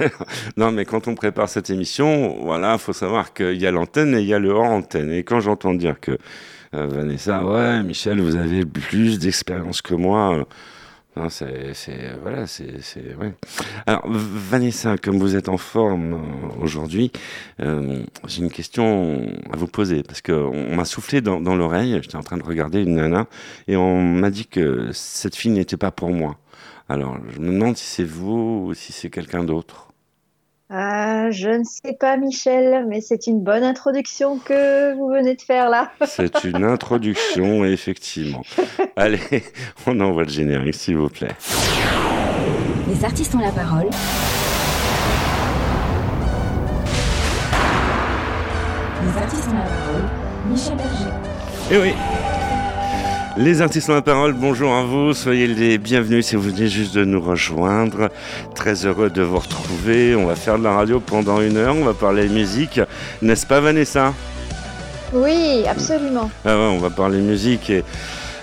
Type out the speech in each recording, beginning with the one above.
non, mais quand on prépare cette émission, voilà, faut savoir qu'il y a l'antenne et il y a le hors antenne. Et quand j'entends dire que euh, Vanessa, ouais, Michel, vous avez plus d'expérience que moi. euh, non, c'est, voilà, c'est. Alors, Vanessa, comme vous êtes en forme euh, aujourd'hui, j'ai une question à vous poser parce que on m'a soufflé dans, dans l'oreille. J'étais en train de regarder une nana et on m'a dit que cette fille n'était pas pour moi. Alors, je me demande si c'est vous ou si c'est quelqu'un d'autre. Ah, je ne sais pas, Michel, mais c'est une bonne introduction que vous venez de faire là. C'est une introduction, effectivement. Allez, on envoie le générique, s'il vous plaît. Les artistes ont la parole. Les artistes ont la parole. Michel Berger. Eh oui les artistes ont la parole, bonjour à vous, soyez les bienvenus si vous venez juste de nous rejoindre. Très heureux de vous retrouver. On va faire de la radio pendant une heure, on va parler musique, n'est-ce pas Vanessa? Oui, absolument. Ah ouais, on va parler musique et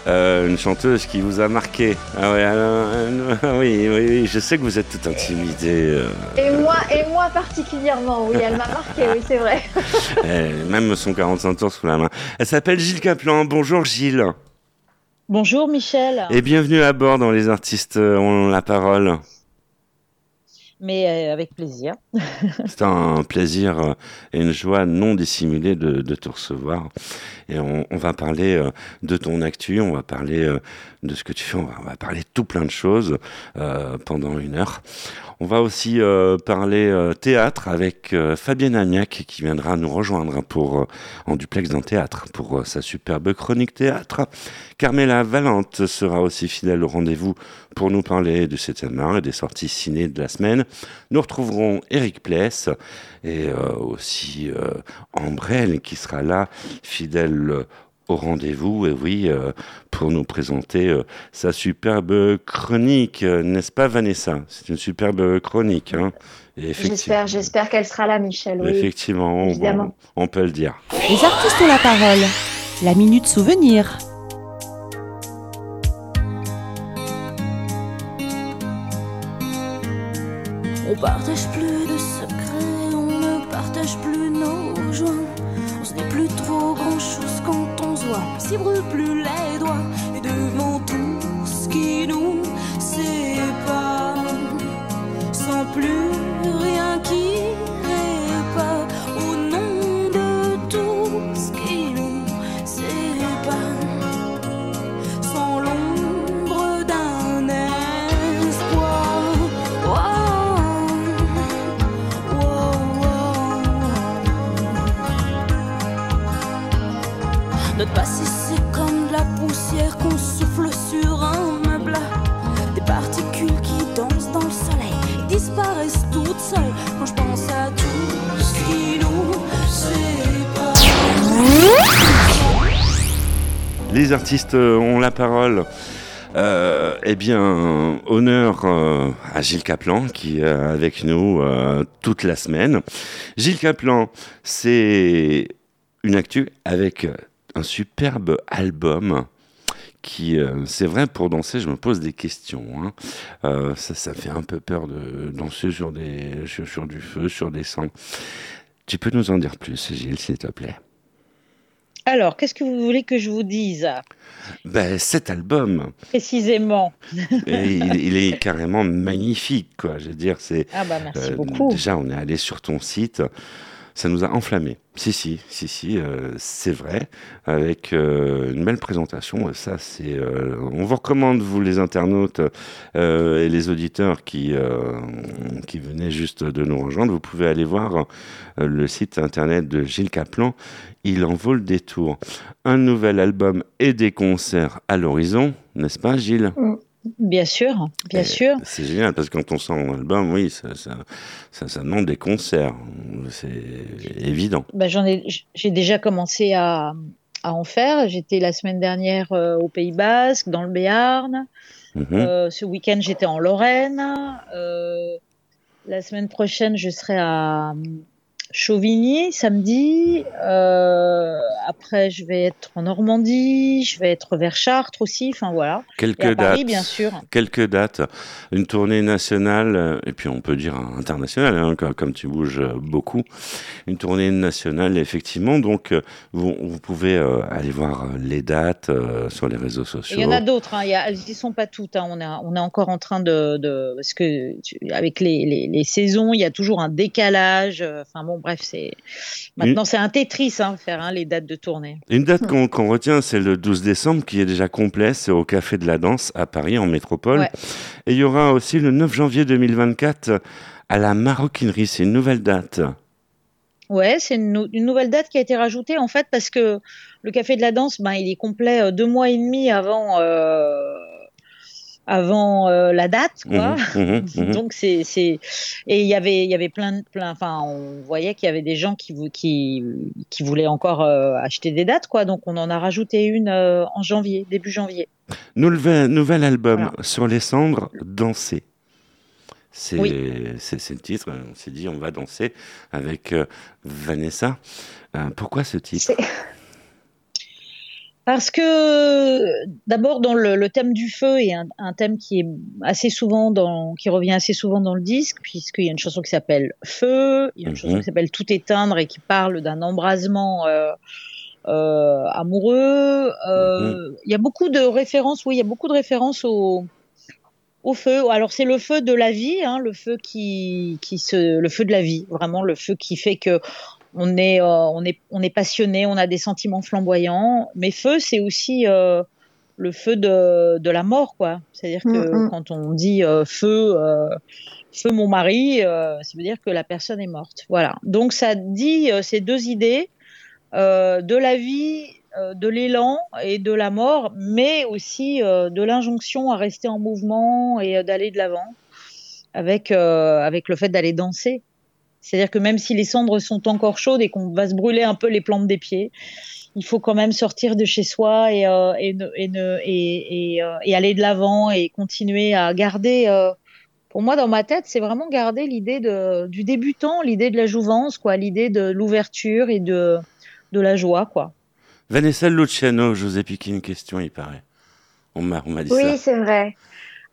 euh, une chanteuse qui vous a marqué. Ah ouais, euh, oui, oui, oui, je sais que vous êtes tout intimidé. euh, Et moi, et moi particulièrement, oui, elle m'a marqué, oui, c'est vrai. eh, même son 45 tours sous la main. Elle s'appelle Gilles Caplan. Bonjour Gilles. Bonjour Michel, Et bienvenue à bord dans Les artistes ont la parole. mais euh, avec plaisir. C'est un plaisir euh, et une joie non dissimulée de, de te recevoir. Et on, on va parler euh, de ton actu, on va parler de ce que tu fais, on va, parler tout plein de choses euh, pendant une heure. On va aussi euh, parler euh, théâtre avec Fabienne Agnac qui viendra nous rejoindre pour, en duplex d'un théâtre pour sa superbe chronique théâtre. Carmela Valente sera aussi fidèle au rendez-vous pour nous parler cet thème et des sorties ciné de la semaine. Nous retrouverons Eric Pless et aussi Ambrelle qui sera là, fidèle au rendez-vous, et oui, euh, pour nous présenter euh, sa superbe chronique, euh, n'est-ce pas Vanessa? C'est une superbe chronique. Hein Et effectivement- J'espère, j'espère qu'elle sera là, Michel, oui. Effectivement, on, Évidemment. on peut le dire. Les artistes ont la parole. La minute souvenir. On partage plus de secrets, on ne partage plus nos joints. On se dit plus trop grand chose quand on on s'y brûle plus les doigts. Et devant tout ce qui nous sépare, sans plus rien qui Les artistes euh, ont la parole. Euh, eh bien, honneur euh, à Gilles Caplan qui est avec nous toute la semaine. Gilles Caplan, c'est une actu avec un superbe album qui, euh, c'est vrai, pour danser, je me pose des questions. hein. Euh, ça, ça fait un peu peur de danser sur, des, sur, sur du feu, sur des sangs. Tu peux nous en dire plus, Gilles, s'il te plaît? Alors, qu'est-ce que vous voulez que je vous dise? Ben, Cet album, précisément Et il, il est carrément magnifique, quoi. Je veux dire, c'est Ah bah merci euh, beaucoup. déjà on est allé sur ton site, ça nous a enflammé. Si si si si, euh, c'est vrai, avec euh, une belle présentation. Ça c'est, euh, on vous recommande vous les internautes euh, et les auditeurs qui euh, qui venaient juste de nous rejoindre. Vous pouvez aller voir euh, le site internet de Gilles Caplan. Il en vaut le détour. Un nouvel album et des concerts à l'horizon, n'est-ce pas, Gilles? Bien sûr, bien Et sûr. C'est génial parce que quand on sort un album, oui, ça, ça, ça, ça demande des concerts. C'est évident. Bah, j'en ai, j'ai déjà commencé à, à en faire. J'étais la semaine dernière euh, au Pays Basque, dans le Béarn. Mhm. Euh, ce week-end, j'étais en Lorraine. Euh, la semaine prochaine, je serai à, Chauvigny samedi. Euh, après, je vais être en Normandie, je vais être vers Chartres aussi. Enfin voilà. Quelques à dates. Paris, bien sûr. Quelques dates. Une tournée nationale, et puis on peut dire internationale, hein, comme, tu bouges beaucoup. Une tournée nationale, effectivement. Donc, euh, vous, vous pouvez euh, aller voir les dates euh, sur les réseaux sociaux. Il y en a d'autres. Hein. Elles n'y sont pas toutes. hein. On, est, on est encore en train de, de parce que tu- avec les, les, les saisons, il y a toujours un décalage. Enfin bon, bref, c'est maintenant c'est un Tetris hein, faire hein, les dates de tournée. Une date qu'on retient, c'est le 12 décembre, qui est déjà complet. C'est au Café de la Danse à Paris, en métropole. Ouais. Et il y aura aussi le 9 janvier 2024 à la Maroquinerie. C'est une nouvelle date. Ouais, c'est une, nou- une nouvelle date qui a été rajoutée en fait parce que le Café de la Danse, ben, il est complet euh, deux mois et demi avant euh, avant euh, la date, quoi. Mhm, mhm, mhm. Donc c'est c'est et il y avait il y avait plein de plein enfin on voyait qu'il y avait des gens qui qui qui voulaient encore euh, acheter des dates quoi donc on en a rajouté une euh, en janvier début janvier. Nouvel, nouvel album Voilà. sur les cendres, Danser. C'est Oui. le titre. On s'est dit, on va danser avec Vanessa. Pourquoi ce titre? Parce que d'abord dans le, le thème du feu est un, un thème qui est assez souvent dans qui revient assez souvent dans le disque puisqu'il y a une chanson qui s'appelle Feu, il y a une Mhm. chanson qui s'appelle Tout éteindre et qui parle d'un embrasement euh, euh, amoureux. Euh, Il y a beaucoup de références, oui, il y a beaucoup de références au au feu. Alors c'est le feu de la vie, hein, le feu qui qui se le feu de la vie, vraiment le feu qui fait que on est, euh, on est, on est passionné, on a des sentiments flamboyants. Mais feu, c'est aussi euh, le feu de, de la mort, quoi. C'est-à-dire que Mm, mm. quand on dit euh, feu, feu mon mari, ça veut dire que la personne est morte. Voilà. Donc ça dit ces deux idées de la vie, de l'élan et de la mort, mais aussi de l'injonction à rester en mouvement et d'aller de l'avant avec euh, avec le fait d'aller danser. C'est-à-dire que même si les cendres sont encore chaudes et qu'on va se brûler un peu les plantes des pieds, il faut quand même sortir de chez soi et, euh, et, ne- et, ne- et, et, euh, et aller de l'avant et continuer à garder. euh, pour moi, dans ma tête, c'est vraiment garder l'idée du débutant, l'idée de la jouvence, quoi, l'idée de l'ouverture et de, de la joie, quoi. Vanessa Luciano, je vous ai piqué une question, il paraît. On m'a on m'a dit Oui, ça. c'est vrai.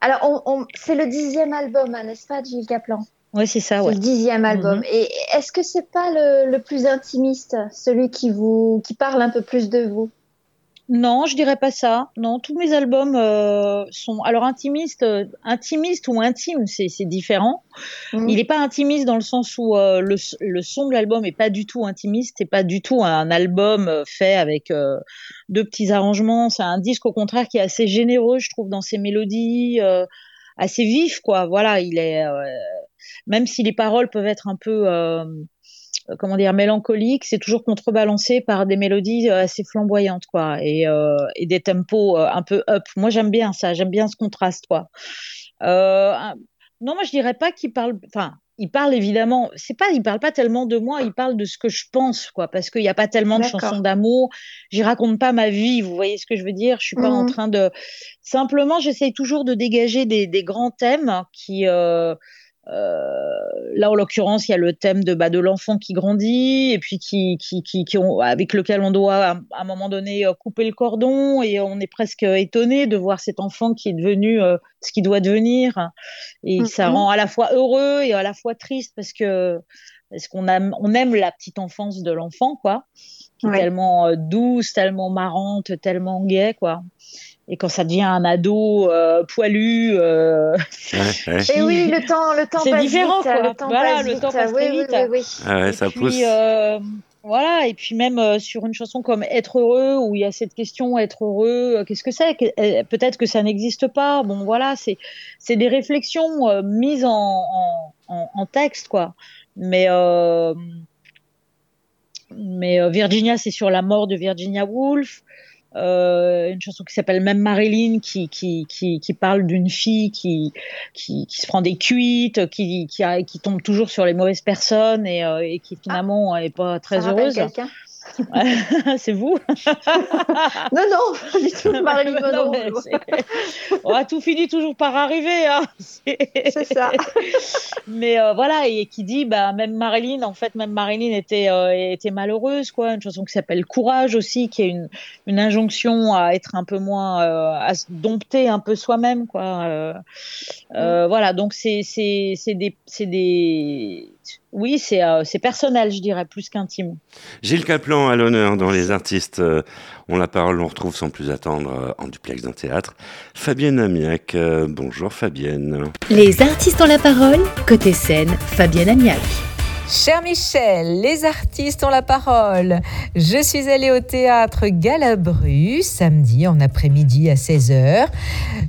Alors, on, on- c'est le dixième album, hein, n'est-ce pas, de Gilles Caplan Ouais, c'est ça, ouais. le dixième album. Mhm. Et est-ce que c'est pas le, le plus intimiste, celui qui vous, qui parle un peu plus de vous? Non, je dirais pas ça. Non, tous mes albums euh, sont alors intimistes, euh, intimistes ou intimes, c'est différent. Mhm. Il n'est pas intimiste dans le sens où euh, le, le son de l'album est pas du tout intimiste, c'est pas du tout un album euh, fait avec deux petits arrangements. C'est un disque au contraire qui est assez généreux, je trouve, dans ses mélodies, assez vif, quoi. Voilà, il est euh, même si les paroles peuvent être un peu euh, comment dire mélancoliques, c'est toujours contrebalancé par des mélodies euh, assez flamboyantes, quoi, et, euh, et des tempos un peu up. Moi, j'aime bien ça, j'aime bien ce contraste, quoi. Euh, non, moi je dirais pas qu'il parle. Enfin, il parle évidemment. C'est pas, il parle pas tellement de moi. Il parle de ce que je pense, quoi. Parce qu'il n'y a pas tellement de chansons d'amour. J'y raconte pas ma vie. Vous voyez ce que je veux dire? Je suis pas en Mhm. train de. Simplement, j'essaye toujours de dégager des, des grands thèmes qui. euh, là, en l'occurrence, il y a le thème de, bah, de l'enfant qui grandit et puis qui, qui, qui, qui avec lequel on doit à, à un moment donné euh, couper le cordon et on est presque étonné de voir cet enfant qui est devenu euh, ce qu'il doit devenir et ça Mhm. rend à la fois heureux et à la fois triste parce que parce qu'on aime on aime la petite enfance de l'enfant quoi qui est Ouais. tellement euh, douce tellement marrante tellement gaie quoi et quand ça devient un ado euh, poilu euh, Ouais, ouais. Et oui, le temps, le temps C'est passe différent, vite. quoi. Le temps Voilà, le vite. temps passe très oui, vite. Oui, oui, Ah ouais, Et ça puis, pousse. euh, voilà, et puis même euh, sur une chanson comme Être heureux, où il y a cette question être heureux, euh, qu'est-ce que c'est? Euh, Peut-être que ça n'existe pas. Bon, voilà, c'est c'est des réflexions euh, mises en, en, en, en texte, quoi. Mais euh, mais euh, Virginia, c'est sur la mort de Virginia Woolf. Euh, une chanson qui s'appelle même Marilyn qui qui qui, qui parle d'une fille qui, qui qui se prend des cuites qui qui, a- qui tombe toujours sur les mauvaises personnes et, euh, et qui finalement est pas très heureuse c'est vous Non, non, du tout. Marilyn Non, On a tout fini toujours par arriver. hein. C'est- ça. Mais euh, voilà, et qui dit, bah, même Marilyn, en fait, même Marilyn était, euh, était malheureuse, quoi. Une chanson qui s'appelle Courage aussi, qui est une, une injonction à être un peu moins, euh, à se dompter un peu soi-même, quoi. Euh, Voilà, donc des, c'est des, oui, c'est euh, c'est personnel, je dirais, plus qu'intime. Gilles Caplan à l'honneur dans Les artistes euh, ont la parole. On retrouve sans plus attendre euh, en duplex d'un théâtre Fabienne Amiac. Euh, bonjour Fabienne. Les artistes ont la parole. Côté scène, Fabienne Amiac. Cher Michel, les artistes ont la parole. Je suis allée au théâtre Galabru samedi en après-midi à 16h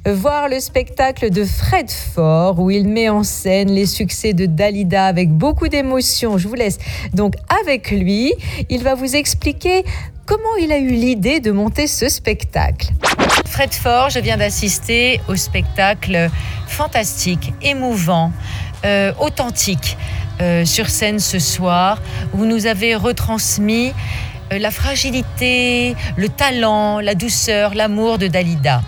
voir le spectacle de Fred Ford où il met en scène les succès de Dalida avec beaucoup d'émotion. Je vous laisse donc avec lui. Il va vous expliquer comment il a eu l'idée de monter ce spectacle. Fred Ford, je viens d'assister au spectacle fantastique, émouvant, euh, authentique euh, sur scène ce soir, vous nous avez retransmis euh, la fragilité, le talent, la douceur, l'amour de Dalida.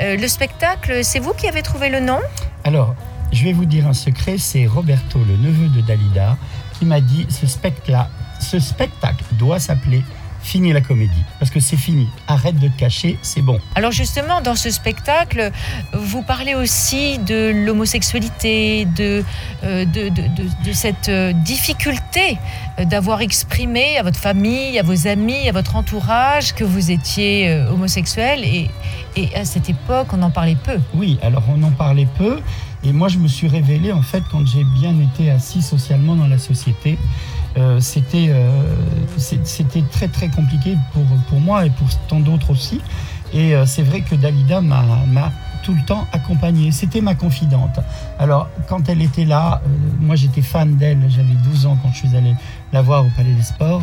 Euh, le spectacle, c'est vous qui avez trouvé le nom? Alors, je vais vous dire un secret, c'est Roberto, le neveu de Dalida, qui m'a dit ce spectacle, ce spectacle doit s'appeler Fini la comédie, parce que c'est fini. Arrête de te cacher, c'est bon. Alors justement, dans ce spectacle, vous parlez aussi de l'homosexualité, de, euh, de, de- cette euh, difficulté euh, d'avoir exprimé à votre famille, à vos amis, à votre entourage que vous étiez homosexuel. Et, et à cette époque, on en parlait peu. Oui, alors on en parlait peu, et moi je me suis révélé en fait quand j'ai bien été assis socialement dans la société. Euh, c'était euh, c'était très très compliqué pour, pour moi et pour tant d'autres aussi. Et euh, c'est vrai que Dalida m'a tout le temps accompagné. C'était ma confidente. Alors, quand elle était là, moi j'étais fan d'elle. J'avais 12 ans quand je suis allé la voir au Palais des Sports.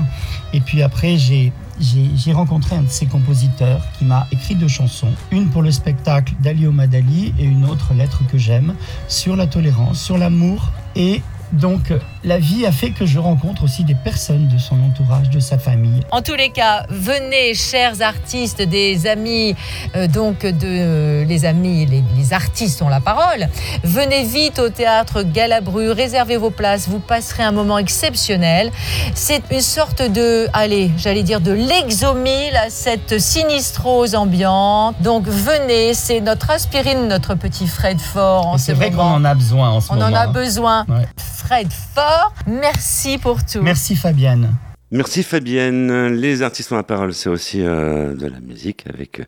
Et puis après, j'ai j'ai j'ai rencontré un de ses compositeurs qui m'a écrit deux chansons. Une pour le spectacle d'Ali Omadali et une autre, Lettre que j'aime, sur la tolérance, sur l'amour. Et donc, la vie a fait que je rencontre aussi des personnes de son entourage, de sa famille. En tous les cas, venez, chers artistes, des amis, euh, donc de les amis, les, les artistes ont la parole. Venez vite au théâtre Galabru, réservez vos places, vous passerez un moment exceptionnel. C'est une sorte de, allez, j'allais dire de l'exomile à cette sinistrose ambiante. Donc venez, c'est notre aspirine, notre petit Fred Fort en c'est vrai qu'on en a besoin en ce On moment. en a hein. besoin. Ouais. Fred Fort, merci pour tout. Merci Fabienne. Merci Fabienne. Les artistes ont la parole, c'est aussi euh, de la musique avec euh,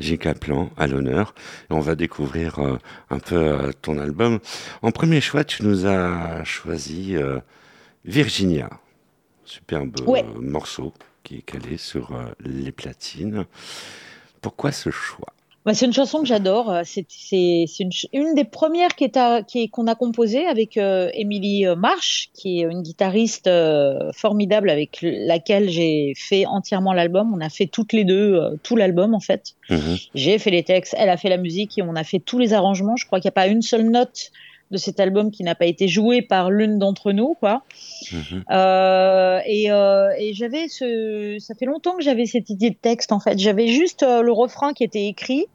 Gilles Caplan à l'honneur. On va découvrir euh, un peu euh, ton album. En premier choix, tu nous as choisi euh, Virginia. Superbe Ouais. morceau qui est calé sur euh, les platines. Pourquoi ce choix? Bah, c'est une chanson que j'adore. euh, C'est c'est- c'est une, une des premières qui est à- qui est- qu'on a composée avec euh, Émilie euh, Marsh, qui est une guitariste euh, formidable avec laquelle j'ai fait entièrement l'album. On a fait toutes les deux euh, tout l'album en fait. Mhm. J'ai fait les textes, elle a fait la musique et on a fait tous les arrangements. Je crois qu'il n'y a pas une seule note de cet album qui n'a pas été jouée par l'une d'entre nous, quoi. Mhm. Euh, et euh, et j'avais ce, ça fait longtemps que j'avais cette idée de texte en fait. J'avais juste euh, le refrain qui était écrit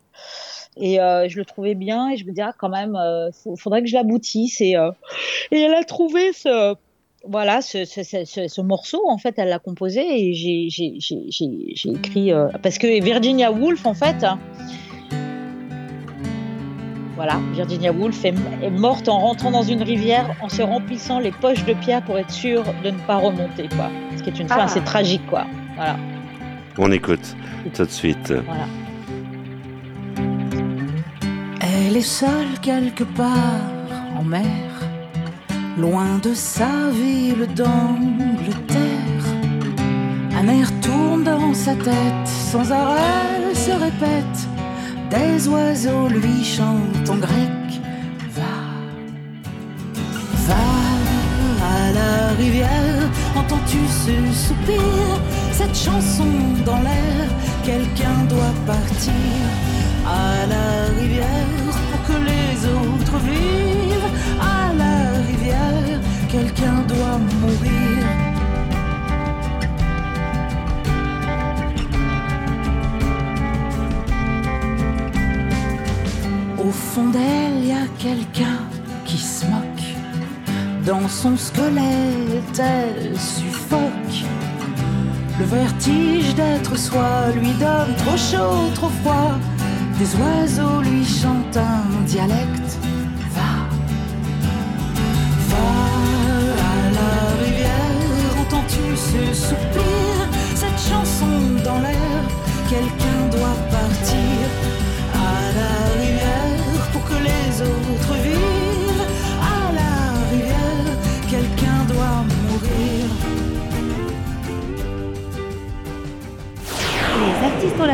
et je le trouvais bien et je me disais ah, quand même, faut- faudrait que je l'aboutisse et et elle a trouvé ce voilà ce, ce, ce, ce- ce morceau en fait elle l'a composé et j'ai écrit euh, parce que Virginia Woolf en fait voilà, Virginia Woolf est, est morte en rentrant dans une rivière en se remplissant les poches de pierre pour être sûre de ne pas remonter, quoi. Ce qui est une fin Ah. assez tragique, quoi. Voilà, On écoute tout de suite. voilà. Elle est seule quelque part en mer, loin de sa ville d'Angleterre. Un air tourne dans sa tête, sans arrêt se répète. Des oiseaux lui chantent en grec. Va, va à la rivière, entends-tu ce soupir, cette chanson dans l'air, quelqu'un doit partir à la rivière son squelette, elle suffoque. Le vertige d'être soi lui donne trop chaud, trop froid. Des oiseaux lui chantent un dialecte. Va, va à la rivière, entends-tu ce soupir,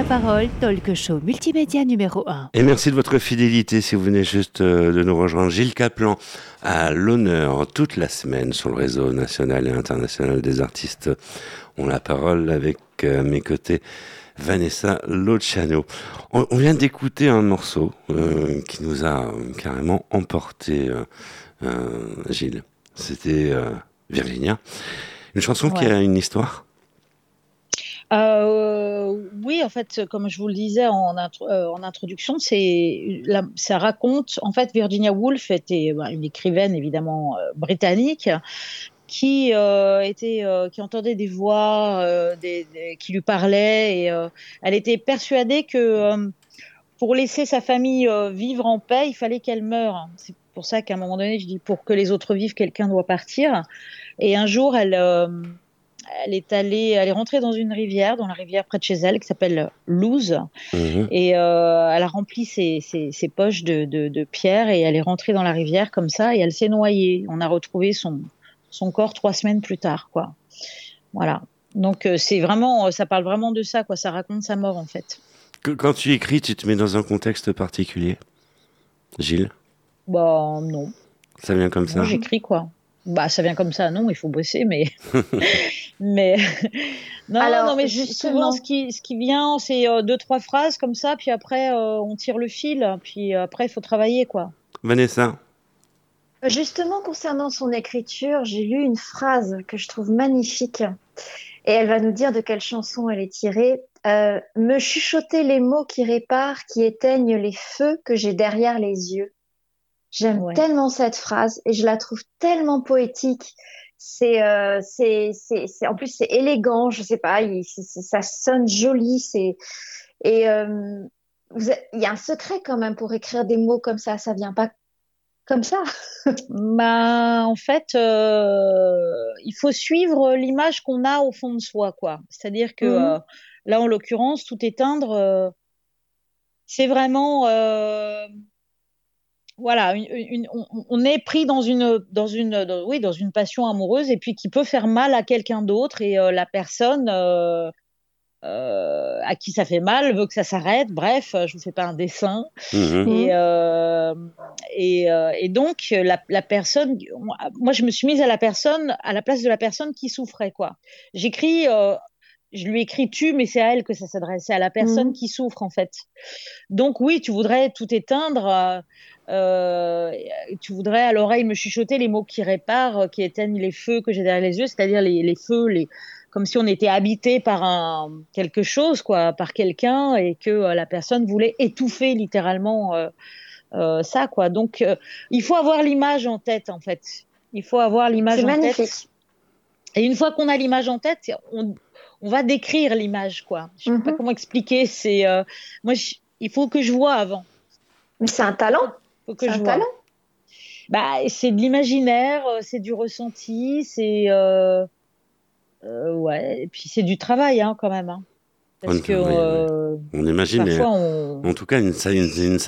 la parole, talk show multimédia numéro 1. Et merci de votre fidélité si vous venez juste euh, de nous rejoindre. Gilles Caplan à l'honneur toute la semaine sur le réseau national et international des artistes ont la parole avec euh, à mes côtés Vanessa Lociano. On, on vient d'écouter un morceau euh, qui nous a euh, carrément emporté, euh, euh, Gilles. C'était euh, Virginia. Une chanson qui a une histoire? Euh, oui, en fait, comme je vous le disais en, euh, introduction, c'est ça raconte. En fait, Virginia Woolf était bah, une écrivaine évidemment euh, britannique qui euh, était, qui entendait des voix, qui lui parlaient, et elle était persuadée que pour laisser sa famille vivre en paix, il fallait qu'elle meure. C'est pour ça qu'à un moment donné, je dis pour que les autres vivent, quelqu'un doit partir. Et un jour, elle elle est allée, elle est rentrée dans une rivière, dans la rivière près de chez elle, qui s'appelle Luz, Mhm. et euh, elle a rempli ses, ses, ses poches de, de, de pierres et elle est rentrée dans la rivière comme ça et elle s'est noyée. On a retrouvé son, son corps trois semaines plus tard, quoi. Voilà. Donc euh, c'est vraiment, ça parle vraiment de ça, quoi. Ça raconte sa mort en fait. Quand tu écris, tu te mets dans un contexte particulier? Gilles, Bah non, ça vient comme ça? j'écris quoi. Bah ça vient comme ça, non, il faut bosser, mais mais non, Alors, non, mais justement- souvent ce qui ce qui vient, c'est euh, deux trois phrases comme ça, puis après euh, on tire le fil, puis euh, après il faut travailler quoi. Vanessa, Justement, concernant son écriture, j'ai lu une phrase que je trouve magnifique. Et elle va nous dire de quelle chanson elle est tirée. Euh, me chuchoter les mots qui réparent, qui éteignent les feux que j'ai derrière les yeux. J'aime Ouais. tellement cette phrase et je la trouve tellement poétique. C'est, euh, c'est, c'est, c'est, en plus c'est élégant. Je sais pas, il- c'est- c'est- ça sonne joli. C'est et euh, vous il y a un secret quand même pour écrire des mots comme ça. Ça vient pas comme ça. Bah, en fait, euh, il faut suivre l'image qu'on a au fond de soi, quoi. C'est-à-dire que Mhm. euh, là, en l'occurrence, tout éteindre, c'est vraiment, voilà, une, une- on, on est pris dans une, dans une, dans- oui, dans une passion amoureuse et puis qui peut faire mal à quelqu'un d'autre et euh, la personne. euh, euh, à qui ça fait mal veut que ça s'arrête. Bref, je vous fais pas un dessin. Mhm. Et, et, et donc, la, la personne, moi, je me suis mise à la personne, à la place de la personne qui souffrait, quoi. J'écris, je lui écris tu, mais c'est à elle que ça s'adresse, c'est à la personne Mhm. qui souffre, en fait. Donc, oui, tu voudrais tout éteindre, euh, euh, tu voudrais à l'oreille me chuchoter les mots qui réparent, euh, qui éteignent les feux que j'ai derrière les yeux, c'est-à-dire les, les feux, les, comme si on était habité par un quelque chose, quoi, par quelqu'un, et que euh, la personne voulait étouffer littéralement euh, ça, quoi. Donc, il faut avoir l'image en tête, en fait. Il faut avoir l'image C'est en magnifique. tête. Et une fois qu'on a l'image en tête, on, on va décrire l'image, quoi. Je sais pas Mhm. comment expliquer. C'est euh, moi, je- il faut que je vois avant. Mais c'est un talent. Faut que C'est je un vois. talent. Bah, c'est de l'imaginaire, euh, c'est du ressenti, c'est euh, euh, ouais, et puis c'est du travail, hein, quand même. Hein. Parce Ouais, que euh, on imagine, mais parfois on, en tout cas, une, une, une-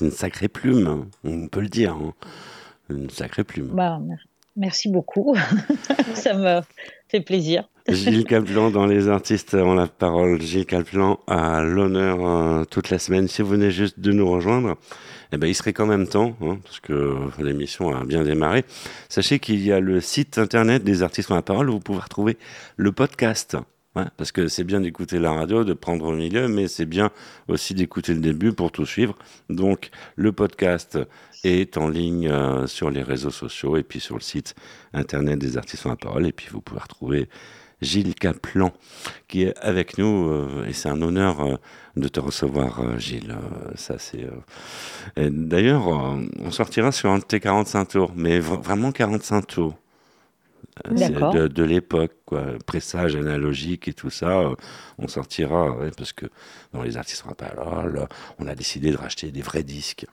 une sacrée plume, hein. on peut le dire. hein. Une sacrée plume. bah, mer- merci beaucoup, ça me fait plaisir. Gilles Caplan dans Les Artistes ont la parole. Gilles Caplan a l'honneur euh, toute la semaine. Si vous venez juste de nous rejoindre, eh ben, il serait quand même temps, hein, parce que l'émission a bien démarré. Sachez qu'il y a le site internet des Artistes ont la parole où vous pouvez retrouver le podcast. Ouais, parce que c'est bien d'écouter la radio, de prendre au milieu, mais c'est bien aussi d'écouter le début pour tout suivre. Donc, le podcast est en ligne euh, sur les réseaux sociaux et puis sur le site internet des Artistes la parole. Et puis, vous pouvez retrouver Gilles Caplan, qui est avec nous, euh, et c'est un honneur euh, de te recevoir, euh, Gilles. Ça, c'est. D'ailleurs, on sortira sur un de tes 45 tours, mais vraiment 45 tours. De, de l'époque, quoi. Pressage analogique et tout ça, on sortira, ouais, parce que dans les artistes rappellent, là, on a décidé de racheter des vrais disques.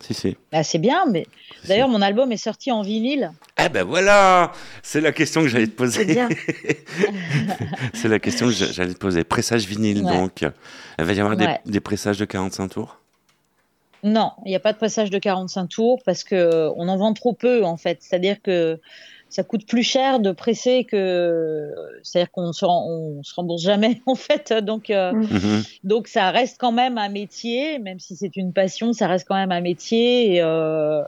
Si, si. Ah, c'est bien, mais si, d'ailleurs, mon album est sorti en vinyle. Eh ben voilà C'est la question que j'allais te poser. C'est bien. C'est la question que j'a- j'allais te poser. Pressage vinyle, Ouais. donc. Il va y avoir des, Ouais. des pressages de 45 tours? Non, il n'y a pas de pressage de 45 tours parce que euh, en vend trop peu en fait. C'est-à-dire que ça coûte plus cher de presser que c'est-à-dire qu'on se, on se rembourse jamais en fait. Donc euh, Mm. Mhm. donc ça reste quand même un métier, même si c'est une passion, ça reste quand même un métier. Et, euh,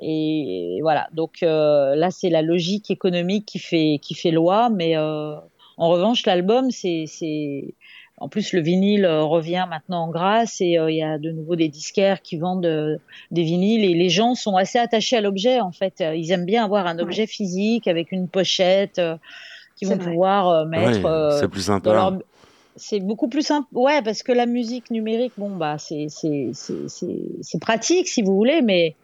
et voilà. Donc euh, là, c'est la logique économique qui fait qui fait loi. Mais euh, en revanche, l'album, c'est c'est en plus, le vinyle euh, revient maintenant en grâce et euh, il y a de nouveau des disquaires qui vendent euh, des vinyles et les gens sont assez attachés à l'objet en fait. Ils aiment bien avoir un objet physique avec une pochette euh, qu'ils vont vrai. pouvoir euh, mettre. Ouais, euh, c'est plus sympa. leur- C'est beaucoup plus simple. Ouais, parce que la musique numérique, bon, bah, c'est, c'est, c'est, c'est, c'est pratique si vous voulez, mais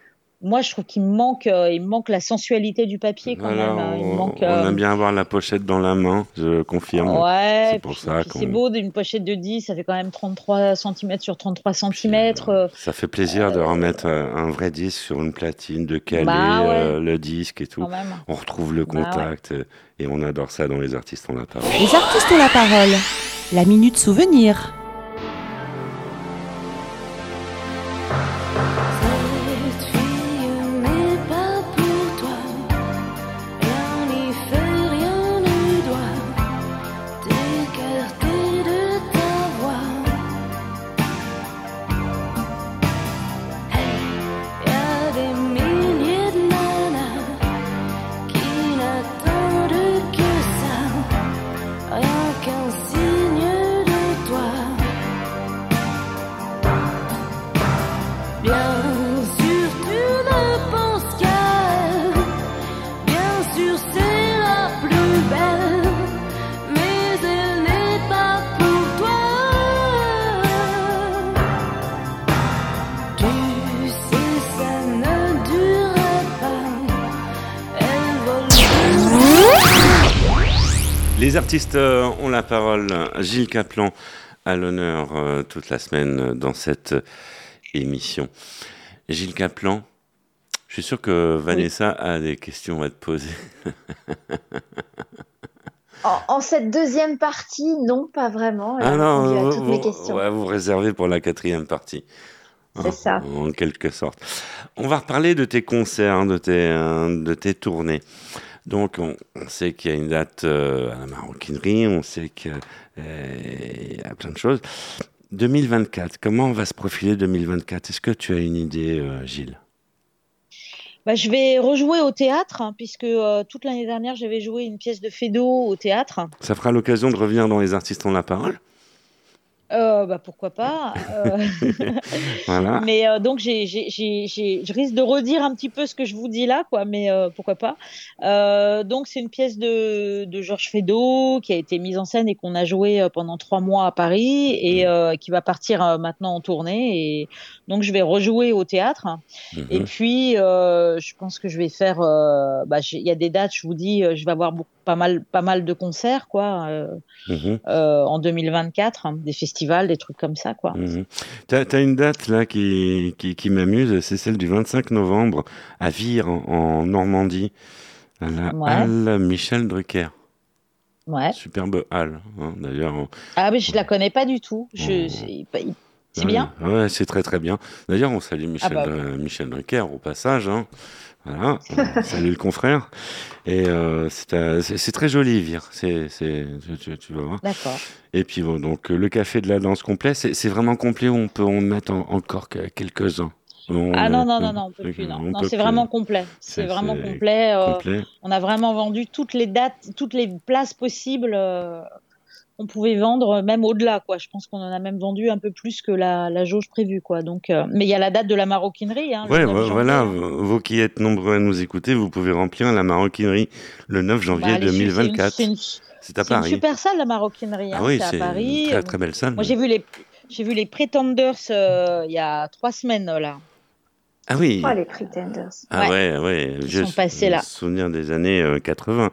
moi, je trouve qu'il me manque, euh, il manque la sensualité du papier quand Voilà, même. hein. Il on, manque. on euh, aime bien avoir la pochette dans la main, je confirme. Ouais, C'est pour puis- ça puis qu'on- c'est beau d'une pochette de 10, ça fait quand même 33 cm sur 33 cm. Euh, Ça fait plaisir de remettre euh, un vrai disque sur une platine, de caler Bah ouais. euh, le disque et tout. On retrouve le Bah ouais. contact et on adore ça dans les artistes on la parole. Les artistes ont la parole. La minute souvenir. Artistes euh, ont la parole. Gilles Caplan à l'honneur euh, toute la semaine euh, dans cette émission. Gilles Caplan, je suis sûr que Vanessa a des questions à te poser. En, en cette deuxième partie, non, pas vraiment. Elle a répondu à toutes vous, mes questions. ouais, vous réservez pour la quatrième partie. C'est ça. En quelque sorte. On va reparler de tes concerts, de tes, de tes tournées. Donc, on, on sait qu'il y a une date euh, à la maroquinerie, on sait qu'il y a plein de choses. 2024, comment va se profiler 2024 Est-ce que tu as une idée, euh, Gilles? Bah, je vais rejouer au théâtre, hein, puisque euh, toute l'année dernière, j'avais joué une pièce de Fédo au théâtre. Ça fera l'occasion de revenir dans Les artistes ont la parole. Euh, bah, pourquoi pas. euh, Voilà. Mais euh, donc, j'ai, j'ai, j'ai, j'ai- je risque de redire un petit peu ce que je vous dis là, quoi, mais pourquoi pas. Donc, c'est une pièce de, de Georges Feydeau qui a été mise en scène et qu'on a joué pendant trois mois à Paris et euh, qui va partir maintenant en tournée. Et donc, je vais rejouer au théâtre. Et Mhm. puis, je pense que je vais faire. bah, il y a des dates, je vous dis, je vais avoir beaucoup, pas mal, pas mal de concerts, quoi, euh, en 2024, hein, des festivals, des trucs comme ça, quoi. Mhm. T'as as une date là qui, qui, qui m'amuse, c'est celle du 25 novembre à Vire en, en Normandie, à la Ouais. halle Michel Drucker. Ouais. Superbe halle, hein, d'ailleurs. on- Ah, mais je la connais pas du tout. Je, Oh. c'est bien. Ouais, c'est très très bien. D'ailleurs, on salue Michel, Ah bah. euh, Michel Drucker au passage. Hein. Voilà, on salue le confrère. Et euh, c'est très joli, Vire. C'est, tu, tu- vas voir. D'accord. Et puis bon, donc le café de la danse complet, c'est vraiment complet où on peut en mettre en- encore que- quelques-uns? On- Ah non, non, on- non, non, on peut plus. Non, c'est vraiment complet. C'est- vraiment complet. euh, complet. on a vraiment vendu toutes les dates, toutes les places possibles. euh, on pouvait vendre même au-delà, quoi. Je pense qu'on en a même vendu un peu plus que la, la jauge prévue, quoi. Donc, euh, mais il y a la date de la maroquinerie. Hein, le Ouais, 9 ouais, janvier. voilà, vous qui êtes nombreux à nous écouter, vous pouvez remplir la maroquinerie le 9 Bah, janvier elle est su- c'est une- 2024. C'est une, à c'est une Paris. super salle, la maroquinerie. hein. Ah oui, c'est à Paris. une très très belle salle. Moi, j'ai vu les, j'ai vu les Pretenders euh, il y a trois semaines là. Ah oui. Oh, les Pretenders. Ah ouais, ouais. Ils J'ai sont passés là. souvenir des années euh, 80.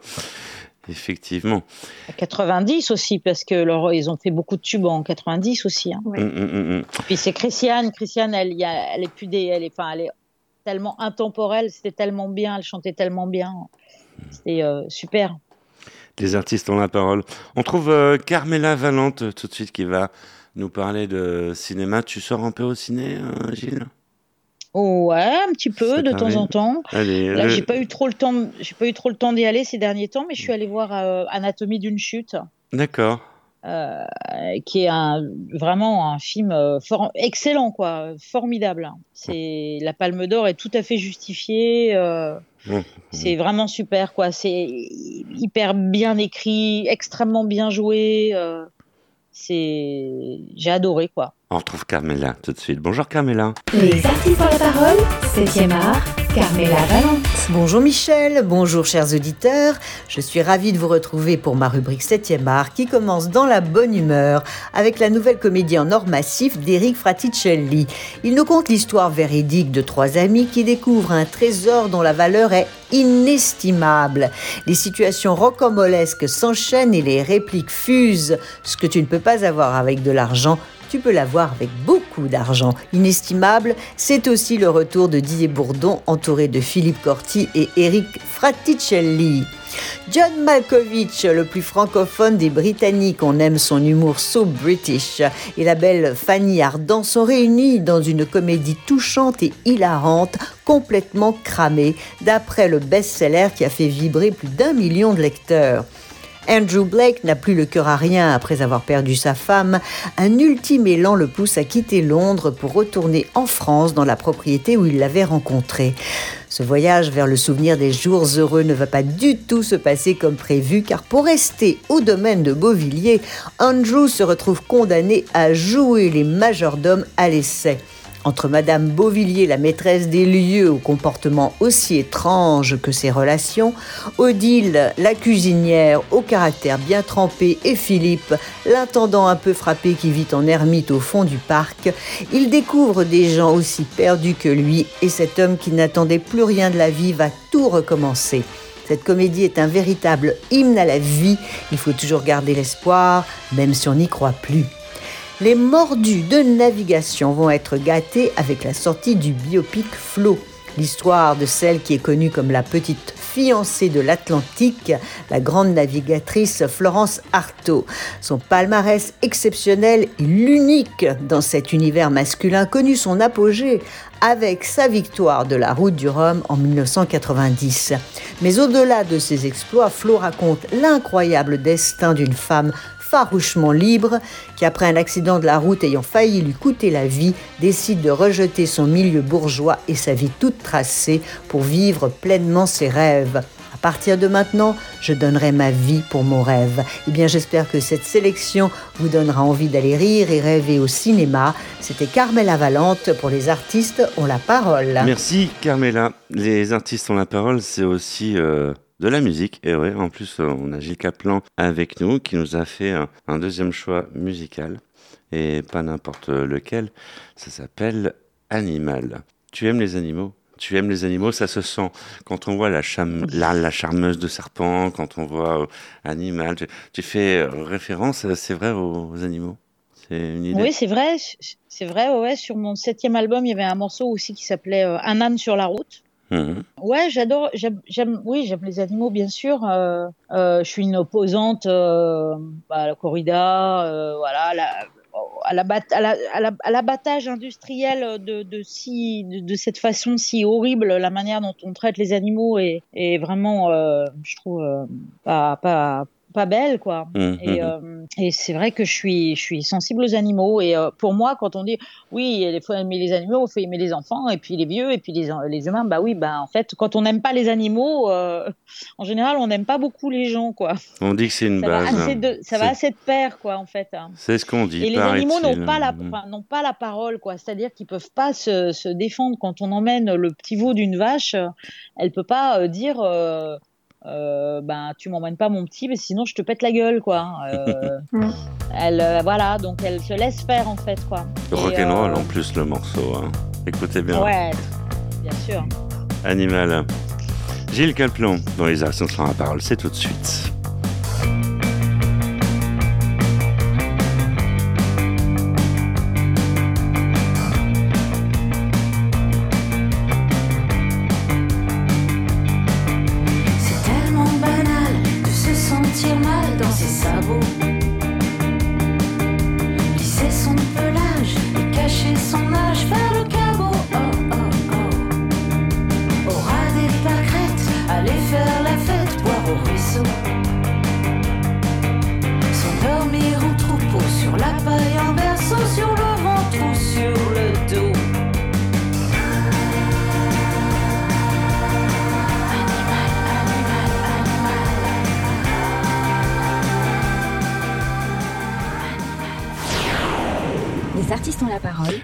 Effectivement. À 90 aussi, parce que leur, ils ont fait beaucoup de tubes en 90 aussi. hein. Ouais. Hum, hum, hum. Puis c'est Christiane. Christiane, elle, y a- elle est plus des, elle est, enfin, elle est tellement intemporelle. C'était tellement bien. Elle chantait tellement bien. C'était euh, super. Les artistes ont la parole. On trouve euh, Carmela Valente euh, tout de suite qui va nous parler de cinéma. Tu sors un peu au ciné, euh, Gilles? Ouais, un petit peu Ça de temps en temps. Allez, Là, le- j'ai pas eu trop le temps. J'ai pas eu trop le temps d'y aller ces derniers temps, mais je suis allée voir euh, Anatomie d'une chute. d'accord. euh, qui est un, vraiment un film euh, for- excellent, quoi, formidable. C'est la Palme d'Or est tout à fait justifiée. euh, Mmh. C'est vraiment super, quoi. C'est hyper bien écrit, extrêmement bien joué. euh, c'est, j'ai adoré, quoi. On retrouve Carmela tout de suite. Bonjour Carmela. Les artistes ont la parole, 7e art, Carmela Valente. Bonjour Michel, bonjour chers auditeurs. Je suis ravie de vous retrouver pour ma rubrique 7e art qui commence dans la bonne humeur avec la nouvelle comédie en or massif d'Eric Fraticelli. Il nous conte l'histoire véridique de trois amis qui découvrent un trésor dont la valeur est inestimable. Les situations rocambolesques s'enchaînent et les répliques fusent. Ce que tu ne peux pas avoir avec de l'argent, tu peux l'avoir avec beaucoup d'argent. Inestimable, c'est aussi le retour de Didier Bourdon entouré de Philippe Corti et Eric Fraticelli. John Malkovich, le plus francophone des Britanniques, on aime son humour so british, et la belle Fanny Ardant sont réunis dans une comédie touchante et hilarante, complètement cramée, d'après le best-seller qui a fait vibrer plus d'un million de lecteurs. Andrew Blake n'a plus le cœur à rien après avoir perdu sa femme. Un ultime élan le pousse à quitter Londres pour retourner en France dans la propriété où il l'avait rencontrée. Ce voyage vers le souvenir des jours heureux ne va pas du tout se passer comme prévu car pour rester au domaine de Beauvilliers, Andrew se retrouve condamné à jouer les majordomes à l'essai. Entre Madame Beauvilliers, la maîtresse des lieux au comportement aussi étrange que ses relations, Odile, la cuisinière au caractère bien trempé, et Philippe, l'intendant un peu frappé qui vit en ermite au fond du parc, il découvre des gens aussi perdus que lui et cet homme qui n'attendait plus rien de la vie va tout recommencer. Cette comédie est un véritable hymne à la vie, il faut toujours garder l'espoir, même si on n'y croit plus. Les mordus de navigation vont être gâtés avec la sortie du biopic Flo, l'histoire de celle qui est connue comme la petite fiancée de l'Atlantique, la grande navigatrice Florence Artaud. Son palmarès exceptionnel et l'unique dans cet univers masculin connu son apogée avec sa victoire de la route du Rhum en 1990. Mais au-delà de ses exploits, Flo raconte l'incroyable destin d'une femme farouchement libre, qui après un accident de la route ayant failli lui coûter la vie, décide de rejeter son milieu bourgeois et sa vie toute tracée pour vivre pleinement ses rêves. À partir de maintenant, je donnerai ma vie pour mon rêve. Eh bien, j'espère que cette sélection vous donnera envie d'aller rire et rêver au cinéma. C'était Carmela Valente pour les artistes ont la parole. Merci Carmela. Les artistes ont la parole, c'est aussi euh, de la musique. Et ouais, en plus, euh, on a Gilles Caplan avec nous qui nous a fait un, deuxième choix musical. Et pas n'importe lequel. Ça s'appelle Animal. Tu aimes les animaux? Tu aimes les animaux, ça se sent quand on voit la, la, la charmeuse de serpent, quand on voit euh, Animal. Tu, fais euh, référence, c'est vrai, aux, aux animaux? Une idée? Oui, c'est vrai. C'est vrai. Ouais, sur mon septième album, il y avait un morceau aussi qui s'appelait Un âne sur la route. Mhm. Ouais, j'adore. J'aime, oui, j'aime les animaux, bien sûr. Euh, euh, je suis une opposante euh, à la corrida, voilà, à la- à l'abat- à la- à la- à l'abattage industriel de, de, cette façon si horrible, la manière dont on traite les animaux est, vraiment, je trouve, pas, pas belle, quoi. Mmh, Et, mmh. euh, et c'est vrai que je suis, je suis sensible aux animaux. Et euh, pour moi, quand on dit oui, il faut aimer les animaux, il faut aimer les enfants, et puis les vieux, et puis les, les humains, bah oui, bah en fait, quand on n'aime pas les animaux, euh, en général, on n'aime pas beaucoup les gens, quoi. On dit que c'est une Ça, base. de, ça va assez de pair, quoi, en fait. hein. C'est ce qu'on dit. Et les animaux n'ont pas la, Mmh. enfin, pas la parole, quoi. C'est-à-dire qu'ils peuvent pas se, se défendre quand on emmène le petit veau d'une vache. Elle peut pas dire, euh, euh, ben tu m'emmènes pas mon petit, mais sinon je te pète la gueule, quoi. Euh, Mm. elle, euh, voilà, donc elle se laisse faire en fait, quoi. Rock'n'roll euh, en plus le morceau. hein. Écoutez bien. Ouais, bien sûr. Animal. Gilles Caplan dans les actions sur la parole, c'est tout de suite.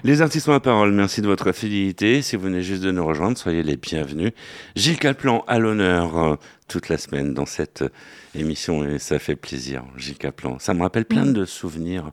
Les artistes ont la parole, merci de votre fidélité. Si vous venez juste de nous rejoindre, soyez les bienvenus. Gilles Caplan à l'honneur euh, toute la semaine dans cette émission et ça fait plaisir, Gilles Caplan. Ça me rappelle plein de souvenirs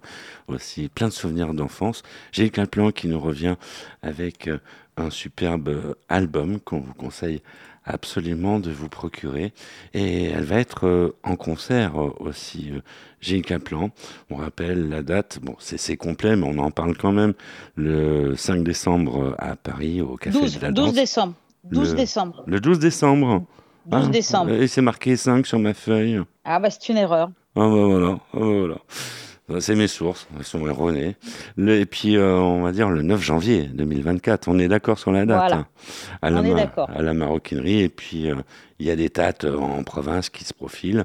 aussi, plein de souvenirs d'enfance. Gilles Caplan qui nous revient avec euh, un superbe euh, album qu'on vous conseille absolument de vous procurer. Et elle va être euh, en concert euh, aussi, euh, Gilles Caplan. On rappelle la date, bon, c'est complet, mais on en parle quand même, le 5 décembre à Paris, au Café 12, de la 12 Danse. décembre. 12 Le- décembre. Le 12 décembre. 12 Ah, décembre. Et c'est marqué 5 sur ma feuille. Ah bah c'est une erreur. Ah bah voilà, ah bah voilà. C'est mes sources, elles sont erronées. Le- et puis, euh, on va dire le 9 janvier 2024. On est d'accord sur la date. Voilà. hein, à, la est à la maroquinerie. Et puis, euh, il y a des dates euh, en province qui se profilent.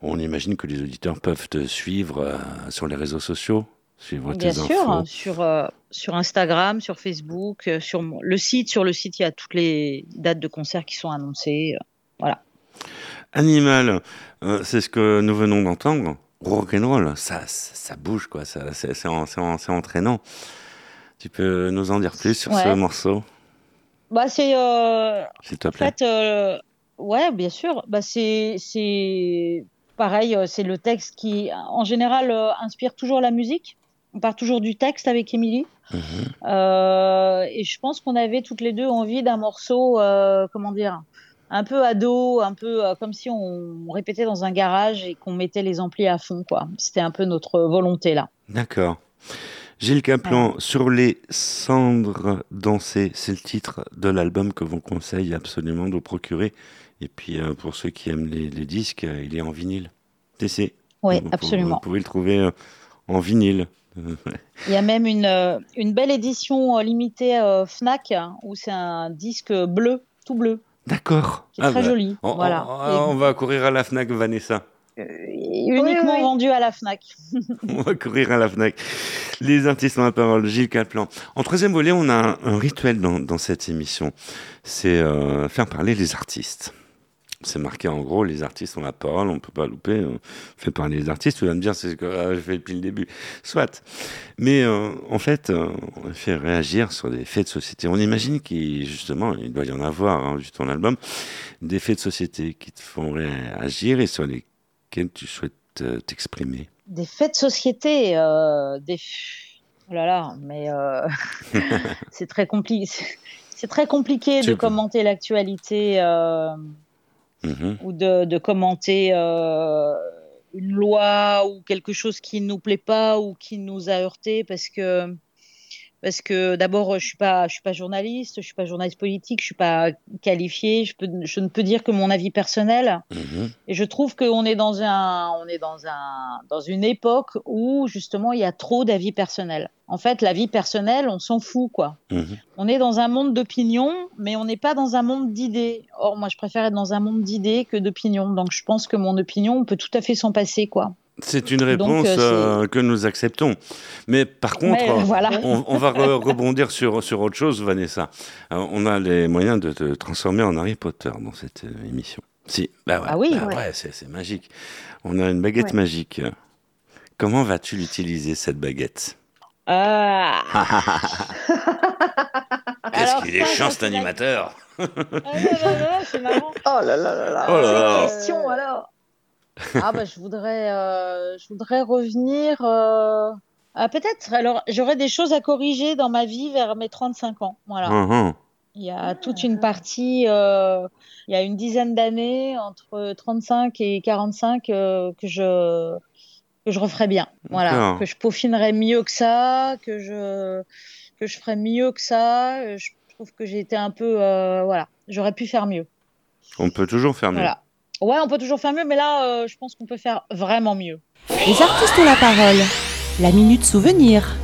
On imagine que les auditeurs peuvent te suivre euh, sur les réseaux sociaux, suivre Bien tes sûr, infos. sur, euh, sur Instagram, sur Facebook, sur le site. Sur le site, il y a toutes les dates de concerts qui sont annoncées. Voilà. Animal, c'est ce que nous venons d'entendre. Rock'n'roll, ça, ça, ça bouge, quoi. Ça, c'est, c'est en- c'est en- c'est entraînant. Tu peux nous en dire plus sur ce morceau, Bah, c'est. euh, s'il te en plaît fait, euh, ouais, bien sûr. Bah, c'est. c'est pareil, euh, c'est le texte qui, en général, euh, inspire toujours la musique. On part toujours du texte avec Émilie. Mhm. Et je pense qu'on avait toutes les deux envie d'un morceau, comment dire, un peu ado, un peu euh, comme si on répétait dans un garage et qu'on mettait les amplis à fond, quoi. C'était un peu notre volonté là. D'accord. Gilles Caplan, sur les cendres dansées, c'est le titre de l'album que vous conseille absolument de vous procurer. Et puis, euh, pour ceux qui aiment les, les disques, euh, il est en vinyle. TC. Oui, Vous absolument. Vous pouvez le trouver euh, en vinyle. Il y a même une, une belle édition limitée Fnac hein, où c'est un disque bleu, tout bleu, D'accord. qui est très bah, joli. On, voilà. on- on va courir à la FNAC, Vanessa. Euh, uniquement Oui, oui. vendu à la Fnac. On va courir à la FNAC. Les artistes ont la parole, Gilles Caplan. En troisième volet, on a un, un rituel dans, dans cette émission. C'est euh, faire parler les artistes. C'est marqué en gros, les artistes ont la parole, on ne peut pas louper. On fait parler les artistes, tu vas me dire, c'est ce que ah, j'ai fait depuis le début. Soit. Mais euh, en fait, euh, on fait réagir sur des faits de société. On imagine qu'il, justement, il doit y en avoir, hein, vu ton album, des faits de société qui te font réagir et sur lesquels tu souhaites euh, t'exprimer. Des faits de société, des. Oh là là, mais c'est très compliqué. C'est très compliqué Tu de peux. commenter l'actualité. Mhm. ou de, de commenter euh, une loi ou quelque chose qui ne nous plaît pas ou qui nous a heurté parce que parce que d'abord je suis pas je suis pas journaliste, je suis pas journaliste politique, je suis pas qualifiée, je peux je ne peux dire que mon avis personnel. Mhm. Et je trouve qu'on est dans un on est dans un dans une époque où justement il y a trop d'avis personnels. En fait, la vie personnelle, on s'en fout quoi. Mhm. On est dans un monde d'opinion, mais on n'est pas dans un monde d'idées. Or, moi, je préfère être dans un monde d'idées que d'opinion. Donc, je pense que mon opinion, on peut tout à fait s'en passer, quoi. C'est une réponse euh, c'est- euh, que nous acceptons. Mais par contre, Mais, euh, voilà. on, on va re- rebondir sur, sur autre chose, Vanessa. Euh, on a les moyens de te transformer en Harry Potter dans cette euh, émission. Si, bah ouais, Ah oui, bah ouais. ouais, c'est magique. On a une baguette Ouais. magique. Comment vas-tu l'utiliser, cette baguette? Ah. Qu'est-ce Alors qu'il est ça, chiant, cet animateur? Ah. Oh là là là là. Oh là là. Question alors. Ah bah je voudrais, euh, je voudrais revenir. euh, ah, peut-être. Alors j'aurais des choses à corriger dans ma vie vers mes 35 ans. Voilà. Hum. Il y a toute une partie, euh, il y a une dizaine d'années, entre 35 et 45, euh, que je que je referais bien. Voilà, que je peaufinerais mieux que ça, que je que je ferais mieux que ça. Je trouve que j'ai été un peu, voilà, j'aurais pu faire mieux. On peut toujours faire mieux. Voilà. Ouais, on peut toujours faire mieux, mais là, euh, je pense qu'on peut faire vraiment mieux. Les artistes ont la parole. La minute souvenir.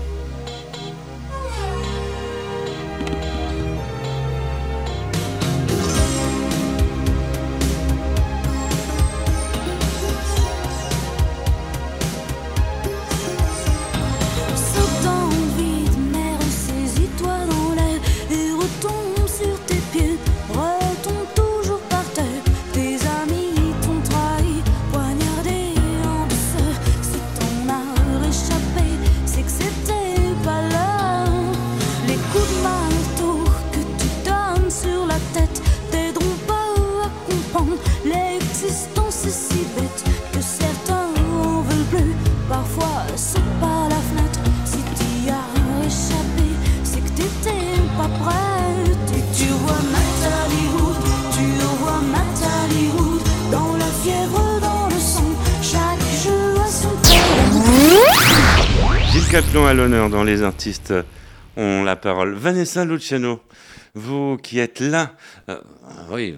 Caplon à l'honneur dans Les artistes ont la parole. Vanessa Luciano, vous qui êtes là, euh, oui,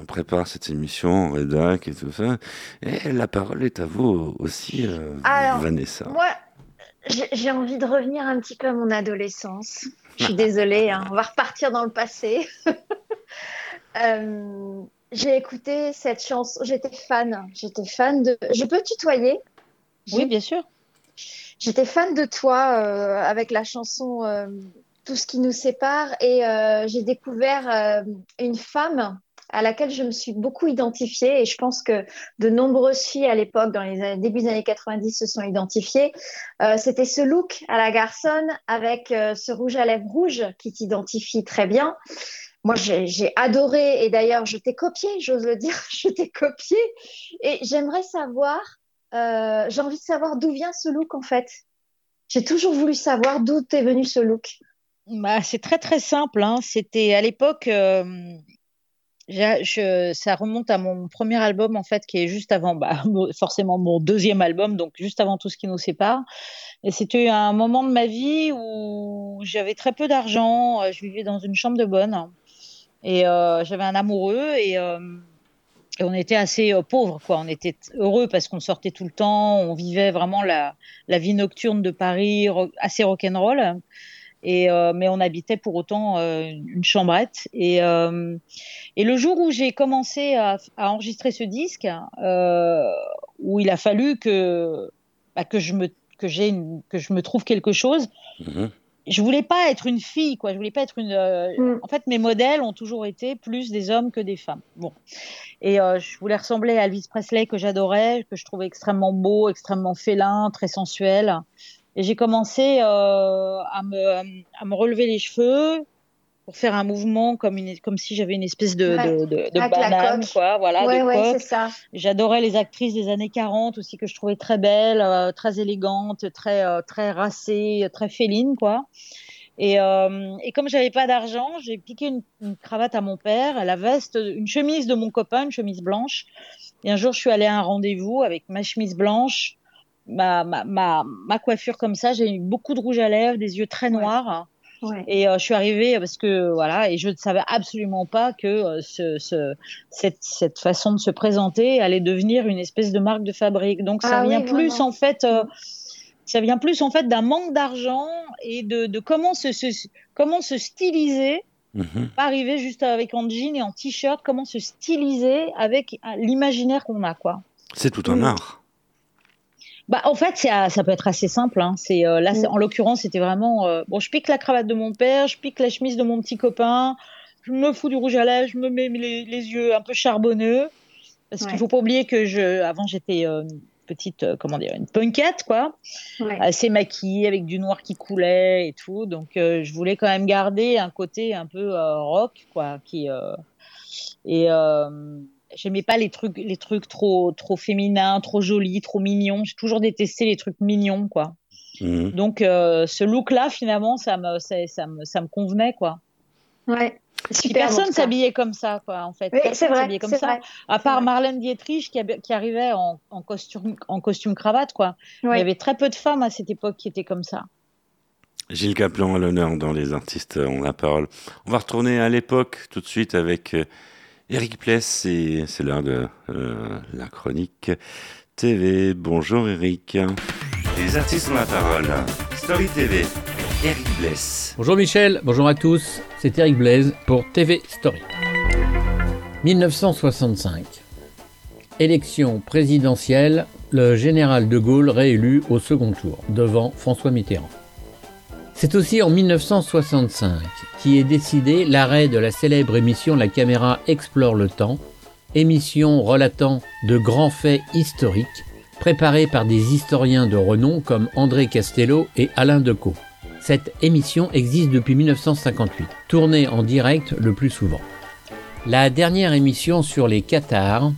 on prépare cette émission en rédac et tout ça, et la parole est à vous aussi, euh, Alors, Vanessa. Moi, j'ai j'ai envie de revenir un petit peu à mon adolescence. Je suis désolée, hein, on va repartir dans le passé. Euh, j'ai écouté cette chanson, j'étais fan, j'étais fan de. Je peux tutoyer? Oui, bien sûr. J'étais fan de toi euh, avec la chanson euh, Tout ce qui nous sépare et euh, j'ai découvert une femme à laquelle je me suis beaucoup identifiée et je pense que de nombreuses filles à l'époque, dans les années- début des années 90, se sont identifiées. Euh, C'était ce look à la garçonne avec ce rouge à lèvres rouge qui t'identifie très bien. Moi, j'ai adoré et d'ailleurs, je t'ai copié, j'ose le dire, je t'ai copié et j'aimerais savoir euh, j'ai envie de savoir d'où vient ce look en fait. J'ai toujours voulu savoir d'où est venu ce look. Bah, c'est très très simple. Hein. C'était à l'époque, euh, ça remonte à mon premier album en fait, qui est juste avant, bah, forcément mon deuxième album, donc juste avant tout ce qui nous sépare. Et c'était un moment de ma vie où j'avais très peu d'argent, euh, je vivais dans une chambre de bonne et j'avais un amoureux et, on était assez euh, pauvres quoi. On était heureux parce qu'on sortait tout le temps, on vivait vraiment la, vie nocturne de Paris, assez rock'n'roll. Et euh, mais on habitait pour autant euh, une chambrette. Et, euh, et le jour où j'ai commencé à, enregistrer ce disque, où il a fallu que bah, que je me que que je me trouve quelque chose, Mhm. Je voulais pas être une fille, quoi. Je voulais pas être une. euh, Mm. En fait, mes modèles ont toujours été plus des hommes que des femmes. Bon. Et euh, je voulais ressembler à Elvis Presley que j'adorais, que je trouvais extrêmement beau, extrêmement félin, très sensuel. Et j'ai commencé euh, à, me, à me relever les cheveux pour faire un mouvement comme, une, comme si j'avais une espèce de, Ouais. de, de, banane, quoi. Voilà, ouais, de ouais, ça. J'adorais les actrices des années 40 aussi que je trouvais très belles, euh, très élégantes, très euh, très racées, très félines quoi. Et, euh, et comme j'avais pas d'argent, j'ai piqué une, une cravate à mon père, la veste, une chemise de mon copain, une chemise blanche. Et un jour, je suis allée à un rendez-vous avec ma chemise blanche, ma, ma, ma, ma coiffure comme ça. J'ai eu beaucoup de rouge à lèvres, des yeux très noirs. Ouais. Et euh, je suis arrivée parce que voilà, et je ne savais absolument pas que euh, ce, ce, cette, cette façon de se présenter allait devenir une espèce de marque de fabrique. Donc ça Ah vient oui, plus vraiment. en fait, euh, ça vient plus en fait d'un manque d'argent et de, de comment se, se comment se styliser. Mhm. Pas arriver juste avec en jean et en t-shirt, comment se styliser avec l'imaginaire qu'on a quoi. C'est tout un Mm. art. Bah, en fait, euh, ça peut être assez simple. Hein. C'est, euh, là, Mm. en l'occurrence, c'était vraiment. euh, bon, je pique la cravate de mon père, je pique la chemise de mon petit copain, je me fous du rouge à lèvres, je me mets les, les yeux un peu charbonneux. Parce Ouais. qu'il faut pas oublier que je, avant, j'étais euh, une petite, comment dire, une punkette, quoi, Ouais. assez maquillée avec du noir qui coulait et tout. Donc, je voulais quand même garder un côté un peu rock, quoi, qui. et j'aimais pas les trucs, les trucs trop, trop féminins, trop jolis, trop mignons. J'ai toujours détesté les trucs mignons, quoi. Mhm. Donc, euh, ce look-là, finalement, ça me, ça, ça me, ça me convenait, quoi. Ouais. Super. personne s'habillait comme ça, quoi, en fait. Oui, Personne c'est vrai. s'habillait comme c'est ça. vrai. À part vrai. Marlène Dietrich qui, arrivait en, en costume, en costume cravate, quoi. Il y avait très peu de femmes à cette époque qui étaient comme ça. Gilles Caplan à l'honneur dans Les artistes ont la parole. On va retourner à l'époque tout de suite avec euh, Eric Pless c'est l'heure de euh, la chronique TV. Bonjour Eric. Les artistes ont la parole. Story TV. Eric Pless. Bonjour Michel, bonjour à tous, c'est Eric Blaise pour TV Story. 1965. Élection présidentielle, le général de Gaulle réélu au second tour, devant François Mitterrand. C'est aussi en 1965 qui est décidé l'arrêt de la célèbre émission La caméra explore le temps, émission relatant de grands faits historiques, préparée par des historiens de renom comme André Castello et Alain Decaux. Cette émission existe depuis 1958, tournée en direct le plus souvent. La dernière émission sur les Qatars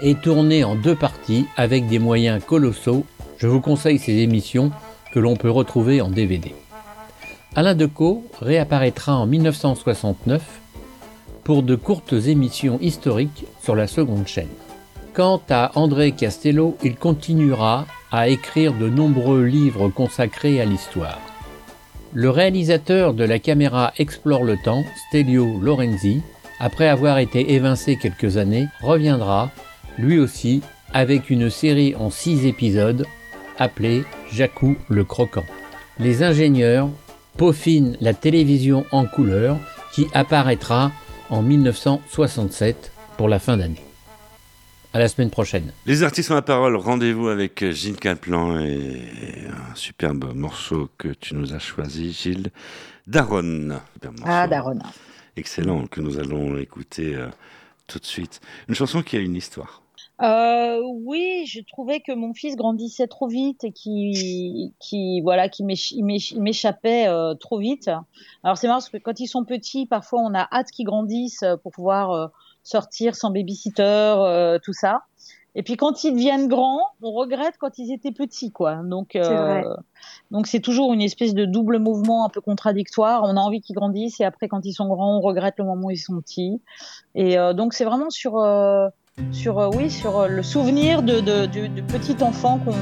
est tournée en deux parties avec des moyens colossaux. Je vous conseille ces émissions que l'on peut retrouver en DVD. Alain Decaux réapparaîtra en 1969 pour de courtes émissions historiques sur la seconde chaîne. Quant à André Castello, il continuera à écrire de nombreux livres consacrés à l'histoire. Le réalisateur de la caméra Explore le temps, Stelio Lorenzi, après avoir été évincé quelques années, reviendra, lui aussi, avec une série en six épisodes appelée Jacou le Croquant. Les ingénieurs peaufinent la télévision en couleur qui apparaîtra en 1967 pour la fin d'année. À la semaine prochaine. Les artistes ont la parole. Rendez-vous avec Gilles Caplan et un superbe morceau que tu nous as choisi, Gilles. Daron. Ah, Daron. Excellent, que nous allons écouter euh, tout de suite. Une chanson qui a une histoire. Euh, oui, je trouvais que mon fils grandissait trop vite et qui, qui voilà, qui m'échappait euh, trop vite. Alors c'est marrant parce que quand ils sont petits, parfois on a hâte qu'ils grandissent euh, pour pouvoir euh, sortir sans babysitter, euh, tout ça. Et puis quand ils deviennent grands, on regrette quand ils étaient petits, quoi. Donc, euh, donc c'est toujours une espèce de double mouvement un peu contradictoire. On a envie qu'ils grandissent et après, quand ils sont grands, on regrette le moment où ils sont petits. Et euh, donc c'est vraiment sur euh, sur euh, oui sur euh, le souvenir de, de, petit enfant qu'on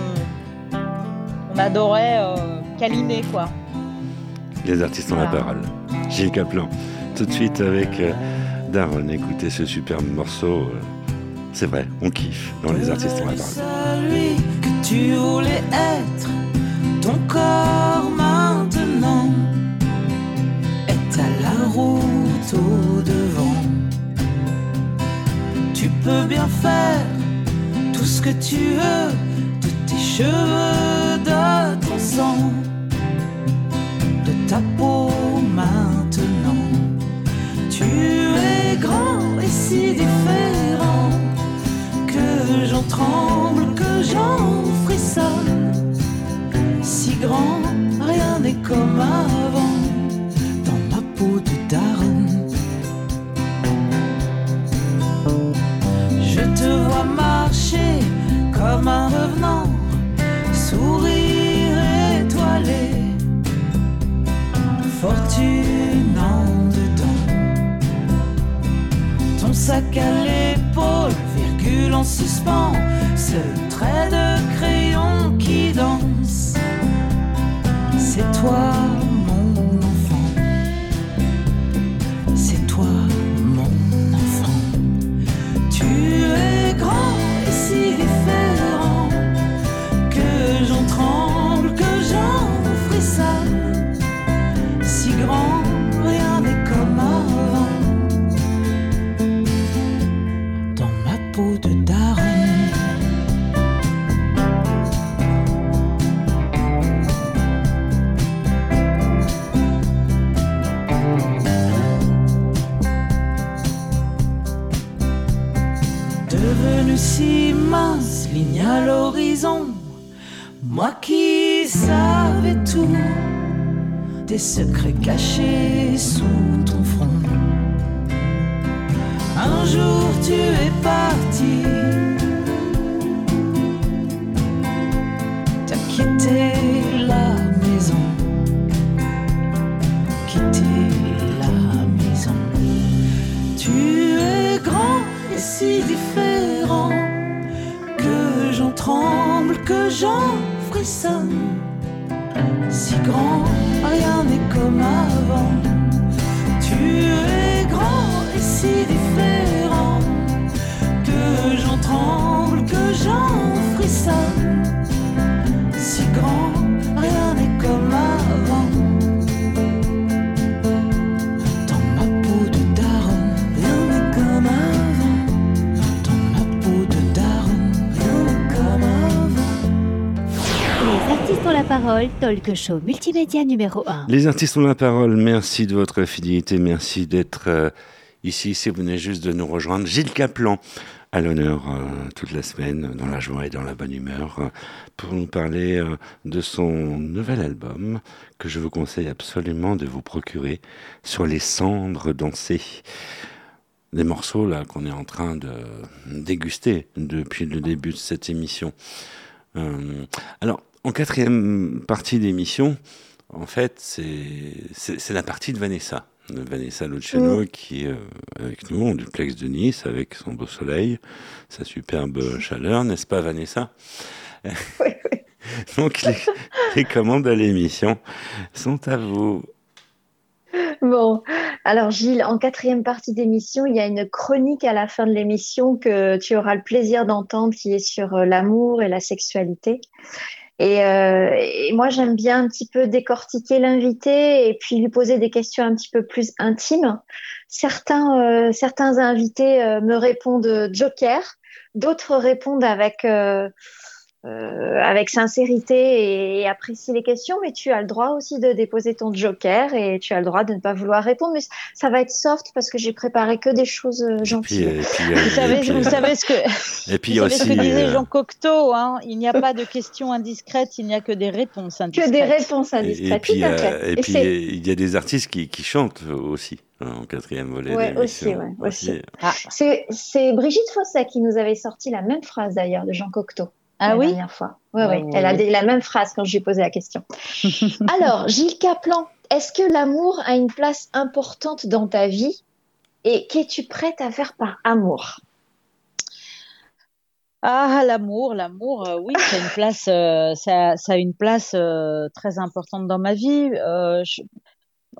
qu'on adorait euh, câliner quoi. Les artistes ont la parole. Gilles Caplan. Tout de suite avec euh, Daron. Écoutez ce superbe morceau. euh, C'est vrai, on kiffe dans Les artistes ont la parole. Celui que tu voulais être, ton corps Tu peux bien faire tout ce que tu veux de tes cheveux, de ton sang, de ta peau maintenant. Tu es grand et si différent que j'en tremble, que j'en frissonne. Si grand, rien n'est comme avant dans ma peau de daronne. Te vois marcher comme un revenant, sourire étoilé, fortune en dedans. Ton sac à l'épaule, virgule en suspens, des secrets cachés sous parole, show multimédia numéro 1. Les artistes ont la parole. Merci de votre fidélité. Merci d'être euh, ici. Si vous venez juste de nous rejoindre, Gilles Caplan à l'honneur euh, toute la semaine, dans la joie et dans la bonne humeur, euh, pour nous parler de son nouvel album que je vous conseille absolument de vous procurer sur les cendres dansées. Des morceaux là qu'on est en train de déguster depuis le début de cette émission. Alors, en quatrième partie d'émission, en fait, c'est la partie de Vanessa. De Vanessa Luciano qui est euh, avec nous en duplex de Nice avec son beau soleil, sa superbe chaleur, n'est-ce pas Vanessa? Donc les, les commandes à l'émission sont à vous. Bon, alors Gilles, en quatrième partie d'émission, il y a une chronique à la fin de l'émission que tu auras le plaisir d'entendre qui est sur euh, l'amour et la sexualité. Et, euh, et moi, j'aime bien un petit peu décortiquer l'invité et puis lui poser des questions un petit peu plus intimes. Certains, euh, certains invités euh, me répondent joker, d'autres répondent avec euh, avec sincérité et, apprécient les questions, mais tu as le droit aussi de déposer ton joker et tu as le droit de ne pas vouloir répondre. Mais ça va être soft parce que j'ai préparé que des choses Puis, gentilles. et puis, Vous savez, et puis, vous savez ce que, et puis vous savez ce aussi, que disait euh, Jean Cocteau, hein, il n'y a pas de questions indiscrètes, il n'y a que des réponses Que indiscrètes. des réponses indiscrètes, et euh, et puis il y a des artistes qui, qui chantent aussi hein, en quatrième volet. Ouais, aussi, ouais, aussi. Ah, C'est c'est Brigitte Fosset qui nous avait sorti la même phrase d'ailleurs de Jean Cocteau. Ah la oui dernière fois. Ouais, ouais. ouais, Elle a la même phrase quand je lui ai posé la question. Alors, Gilles Caplan, est-ce que l'amour a une place importante dans ta vie et qu'es-tu prête à faire par amour? Ah, l'amour, l'amour, euh, oui, ça a une place, euh, ça, ça a une place euh, très importante dans ma vie. Je-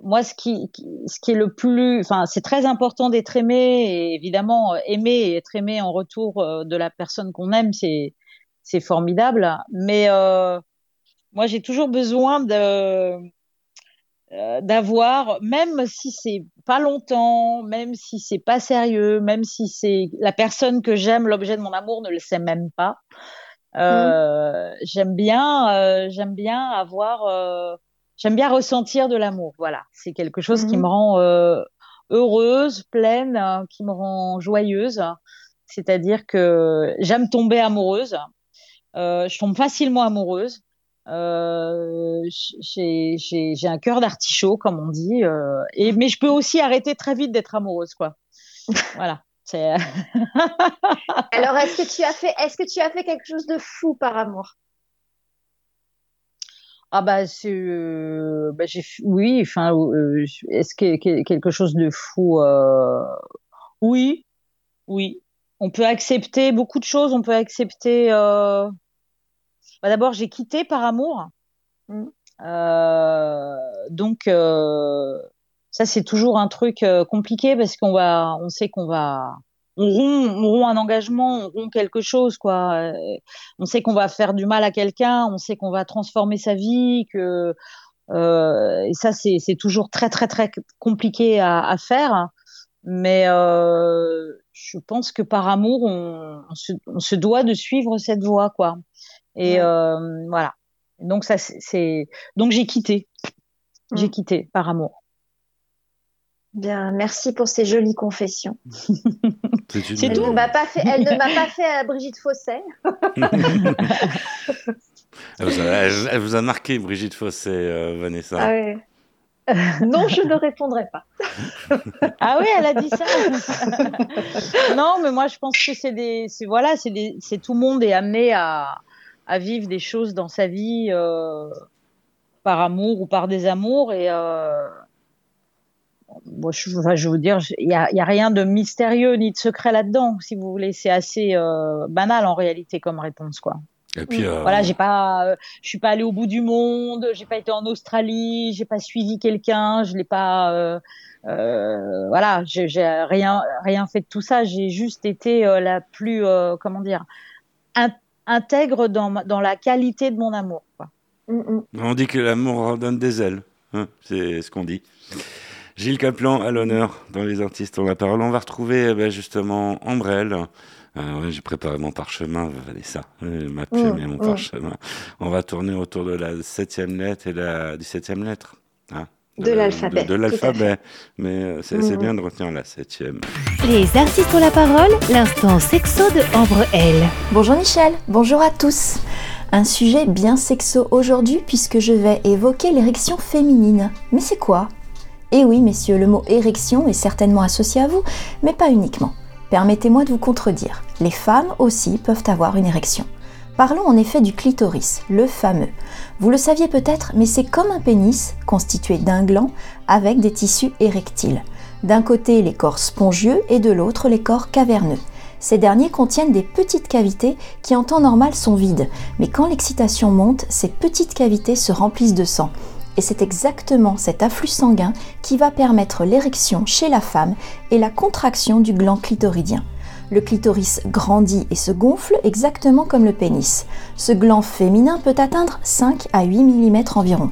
moi, ce qui, qui- ce qui est le plus, enfin, c'est très important d'être aimé et évidemment, aimer et être aimé en retour de la personne qu'on aime, c'est, c'est formidable. Mais euh, moi, j'ai toujours besoin de, euh, d'avoir, même si c'est pas longtemps, même si c'est pas sérieux, même si c'est la personne que j'aime, l'objet de mon amour ne le sait même pas. Euh, J'aime bien, euh, j'aime bien avoir, euh, j'aime bien ressentir de l'amour. Voilà, c'est quelque chose qui Mhm. me rend heureuse, pleine, qui me rend joyeuse. C'est-à-dire que j'aime tomber amoureuse. Euh, je tombe facilement amoureuse. Euh, j'ai un cœur d'artichaut, comme on dit. euh, et, mais je peux aussi arrêter très vite d'être amoureuse, quoi. Voilà. Alors, est-ce que tu as fait, est-ce que tu as fait quelque chose de fou par amour? Ah bah euh, bah, oui enfin est-ce que, que- quelque chose de fou oui oui on peut accepter beaucoup de choses on peut accepter euh, bah, d'abord j'ai quitté par amour Mm. Euh, donc euh, ça c'est toujours un truc euh, compliqué parce qu'on va on sait qu'on va on rompt, on rompt un engagement, on rompt quelque chose, quoi. Euh, On sait qu'on va faire du mal à quelqu'un, on sait qu'on va transformer sa vie, que euh, et ça c'est c'est toujours très très très compliqué à, à faire. Mais euh, je pense que par amour, on, on, se, on se doit de suivre cette voie, quoi. Et Ouais. euh, voilà. Donc ça c'est- donc j'ai quitté, j'ai Mm. quitté par amour. Bien, merci pour ces jolies confessions. C'est Elle tout. ne m'a pas fait, elle ne m'a pas fait à Brigitte Fosset. Elle vous, a, elle- elle vous a marqué, Brigitte Fossé, euh, Vanessa. Ah ouais. non, je ne répondrai pas. Ah oui, elle a dit ça. non, mais moi je pense que c'est des, c'est voilà, c'est tout le monde est amené à, à vivre des choses dans sa vie euh, par amour ou par désamour et euh, moi, je, enfin, je veux dire, il y a, a rien de mystérieux ni de secret là-dedans, si vous voulez. C'est assez euh, banal en réalité comme réponse, quoi. Et puis, euh, Voilà, j'ai pas, euh, je suis pas allée au bout du monde, j'ai pas été en Australie, j'ai pas suivi quelqu'un, je l'ai pas, euh, euh, voilà, j'ai rien, rien fait de tout ça. J'ai juste été euh, la plus, euh, comment dire, in- intègre dans, dans la qualité de mon amour. Quoi. On dit que l'amour donne des ailes. hein, c'est ce qu'on dit. Gilles Caplan à l'honneur dans Les Artistes ont la parole. On va retrouver eh ben, justement Ambrelle. Euh, ouais, J'ai préparé mon parchemin, Vanessa, euh, ma plume et mon parchemin. On va tourner autour de la septième lettre et la dix-septième lettre. hein, De l'alphabet, De, l'alphabet. Mais euh, c'est bien de retenir la septième. Les artistes ont la parole, l'instant sexo de Ambre L. Bonjour Michel, bonjour à tous. Un sujet bien sexo aujourd'hui puisque je vais évoquer l'érection féminine. Mais c'est quoi? Eh oui messieurs, le mot érection est certainement associé à vous, mais pas uniquement. Permettez-moi de vous contredire. Les femmes aussi peuvent avoir une érection. Parlons en effet du clitoris, le fameux. Vous le saviez peut-être, mais c'est comme un pénis constitué d'un gland avec des tissus érectiles. D'un côté les corps spongieux et de l'autre les corps caverneux. Ces derniers contiennent des petites cavités qui en temps normal sont vides, mais quand l'excitation monte, ces petites cavités se remplissent de sang. Et c'est exactement cet afflux sanguin qui va permettre l'érection chez la femme et la contraction du gland clitoridien. Le clitoris grandit et se gonfle exactement comme le pénis. Ce gland féminin peut atteindre 5 à 8 mm environ.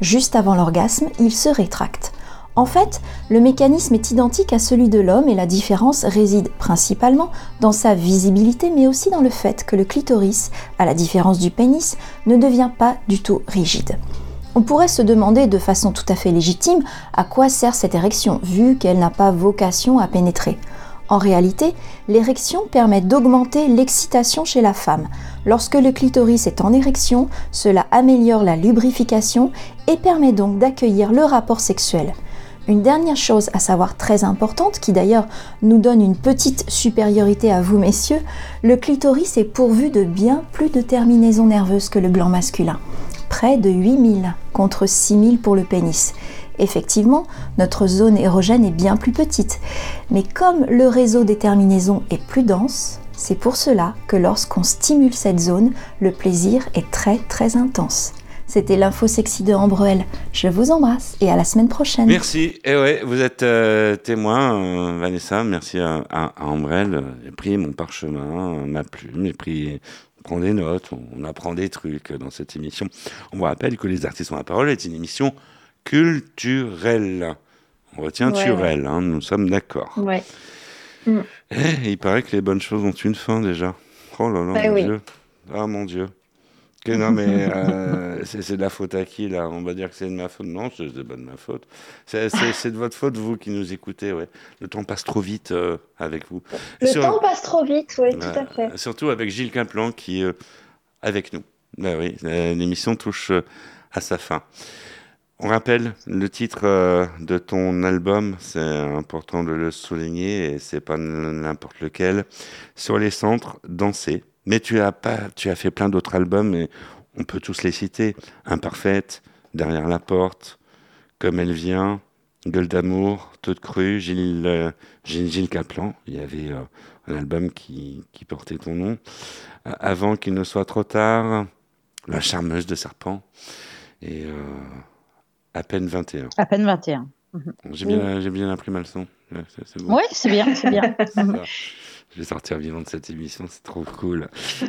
Juste avant l'orgasme, il se rétracte. En fait, le mécanisme est identique à celui de l'homme et la différence réside principalement dans sa visibilité mais aussi dans le fait que le clitoris, à la différence du pénis, ne devient pas du tout rigide. On pourrait se demander de façon tout à fait légitime à quoi sert cette érection vu qu'elle n'a pas vocation à pénétrer. En réalité, l'érection permet d'augmenter l'excitation chez la femme. Lorsque le clitoris est en érection, cela améliore la lubrification et permet donc d'accueillir le rapport sexuel. Une dernière chose à savoir très importante, qui d'ailleurs nous donne une petite supériorité à vous messieurs, le clitoris est pourvu de bien plus de terminaisons nerveuses que le gland masculin. Près de 8000 contre 6000 pour le pénis. Effectivement, notre zone érogène est bien plus petite, mais comme le réseau des terminaisons est plus dense, c'est pour cela que lorsqu'on stimule cette zone, le plaisir est très très intense. C'était l'info sexy de Ambrel. Je vous embrasse et à la semaine prochaine. Merci. Et ouais, vous êtes euh, témoin, euh, Vanessa. Merci à, à, à Ambrelle. J'ai pris mon parchemin, ma plume, j'ai pris. On prend des notes, on, on apprend des trucs dans cette émission. On vous rappelle que Les Artistes ont la parole est une émission culturelle. On retient Ouais, Turel, hein, nous sommes d'accord. Ouais. Eh, il paraît que les bonnes choses ont une fin déjà. Oh là là, Bah mon oui. Dieu. Ah mon Dieu. Que non, mais euh, c'est de la faute à qui là? On va dire que c'est de ma faute. Non, c'est pas de ma faute. C'est de votre faute, vous qui nous écoutez. Ouais. Le temps passe trop vite euh, avec vous. Le sur- temps passe trop vite, oui, tout à fait. Surtout avec Gilles Caplan qui est euh, avec nous. Ben oui, l'émission touche à sa fin. On rappelle le titre euh, de ton album, c'est important de le souligner et c'est pas n'importe lequel. Sur les centres, danser. Mais tu as pas, tu as fait plein d'autres albums et on peut tous les citer. Imparfaite, Derrière la porte, Comme elle vient, Gueule d'amour, Toute crue, Gilles, euh, Gilles, Gilles Caplan. Il y avait euh, un album qui, qui portait ton nom. Euh, Avant qu'il ne soit trop tard, La charmeuse de serpent. Et à peine 21. À peine 21. Mhm. J'ai bien, j'ai bien appris ma leçon. Ouais, c'est bien, c'est bien. Je vais sortir vivant de cette émission, c'est trop cool.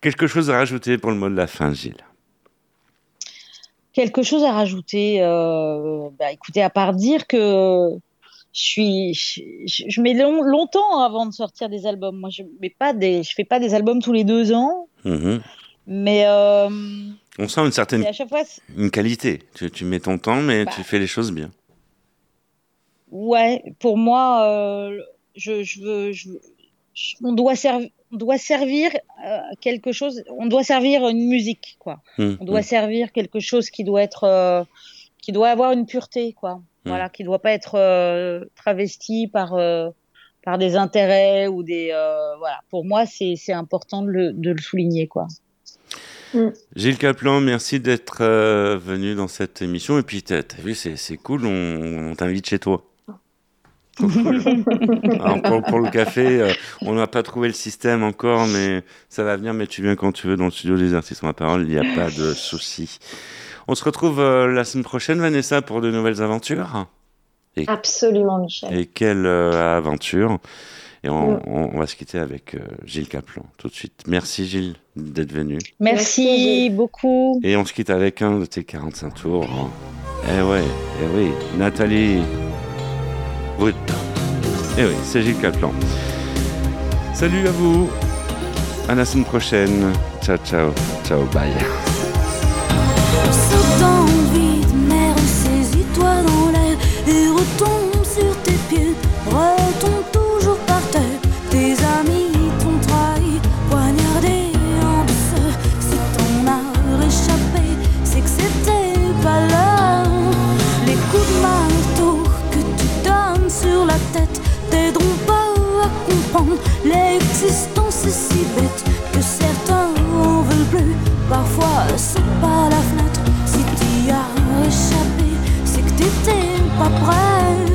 Quelque chose à rajouter pour le mot de la fin, Gilles? Quelque chose à rajouter euh, bah, Écoutez, à part dire que je suis, je, je mets long- longtemps avant de sortir des albums. Moi, je mets pas des, je fais pas des albums tous les deux ans, Mhm. mais euh, On sent une certaine à chaque fois, une qualité. Tu, tu mets ton temps, mais Bah. tu fais les choses bien. ouais, pour moi, euh, je, je veux, je, on doit servir, on doit servir euh, quelque chose, on doit servir une musique, quoi. Hum, On doit hum. servir quelque chose qui doit être, euh, qui doit avoir une pureté, quoi. Voilà, qui doit pas être euh, travesti par euh, par des intérêts ou des, euh, voilà. Pour moi, c'est c'est important de le, de le souligner, quoi. Gilles Caplan, merci d'être euh, venu dans cette émission. Et puis, t'as as vu, c'est c'est cool, on, on t'invite chez toi. Alors, pour, pour le café, euh, on n'a pas trouvé le système encore, mais ça va venir. Mais tu viens quand tu veux dans le studio des artistes en parole, il n'y a pas de souci. On se retrouve euh, la semaine prochaine, Vanessa, pour de nouvelles aventures. Et, Absolument, Michel. et quelle euh, aventure Et on, Mm. on- on va se quitter avec euh, Gilles Caplan tout de suite. Merci Gilles d'être venu. Merci beaucoup. Et on se quitte avec un de tes 45 tours. hein. Eh ouais, eh oui, Nathalie Wood. Eh oui, c'est Gilles Caplan. Salut à vous. À la semaine prochaine. Ciao, ciao. Ciao, bye. Et L'existence est si bête que certains en veulent plus. Parfois, c'est pas la fenêtre. Si t'y as échappé, c'est que t'étais pas prête.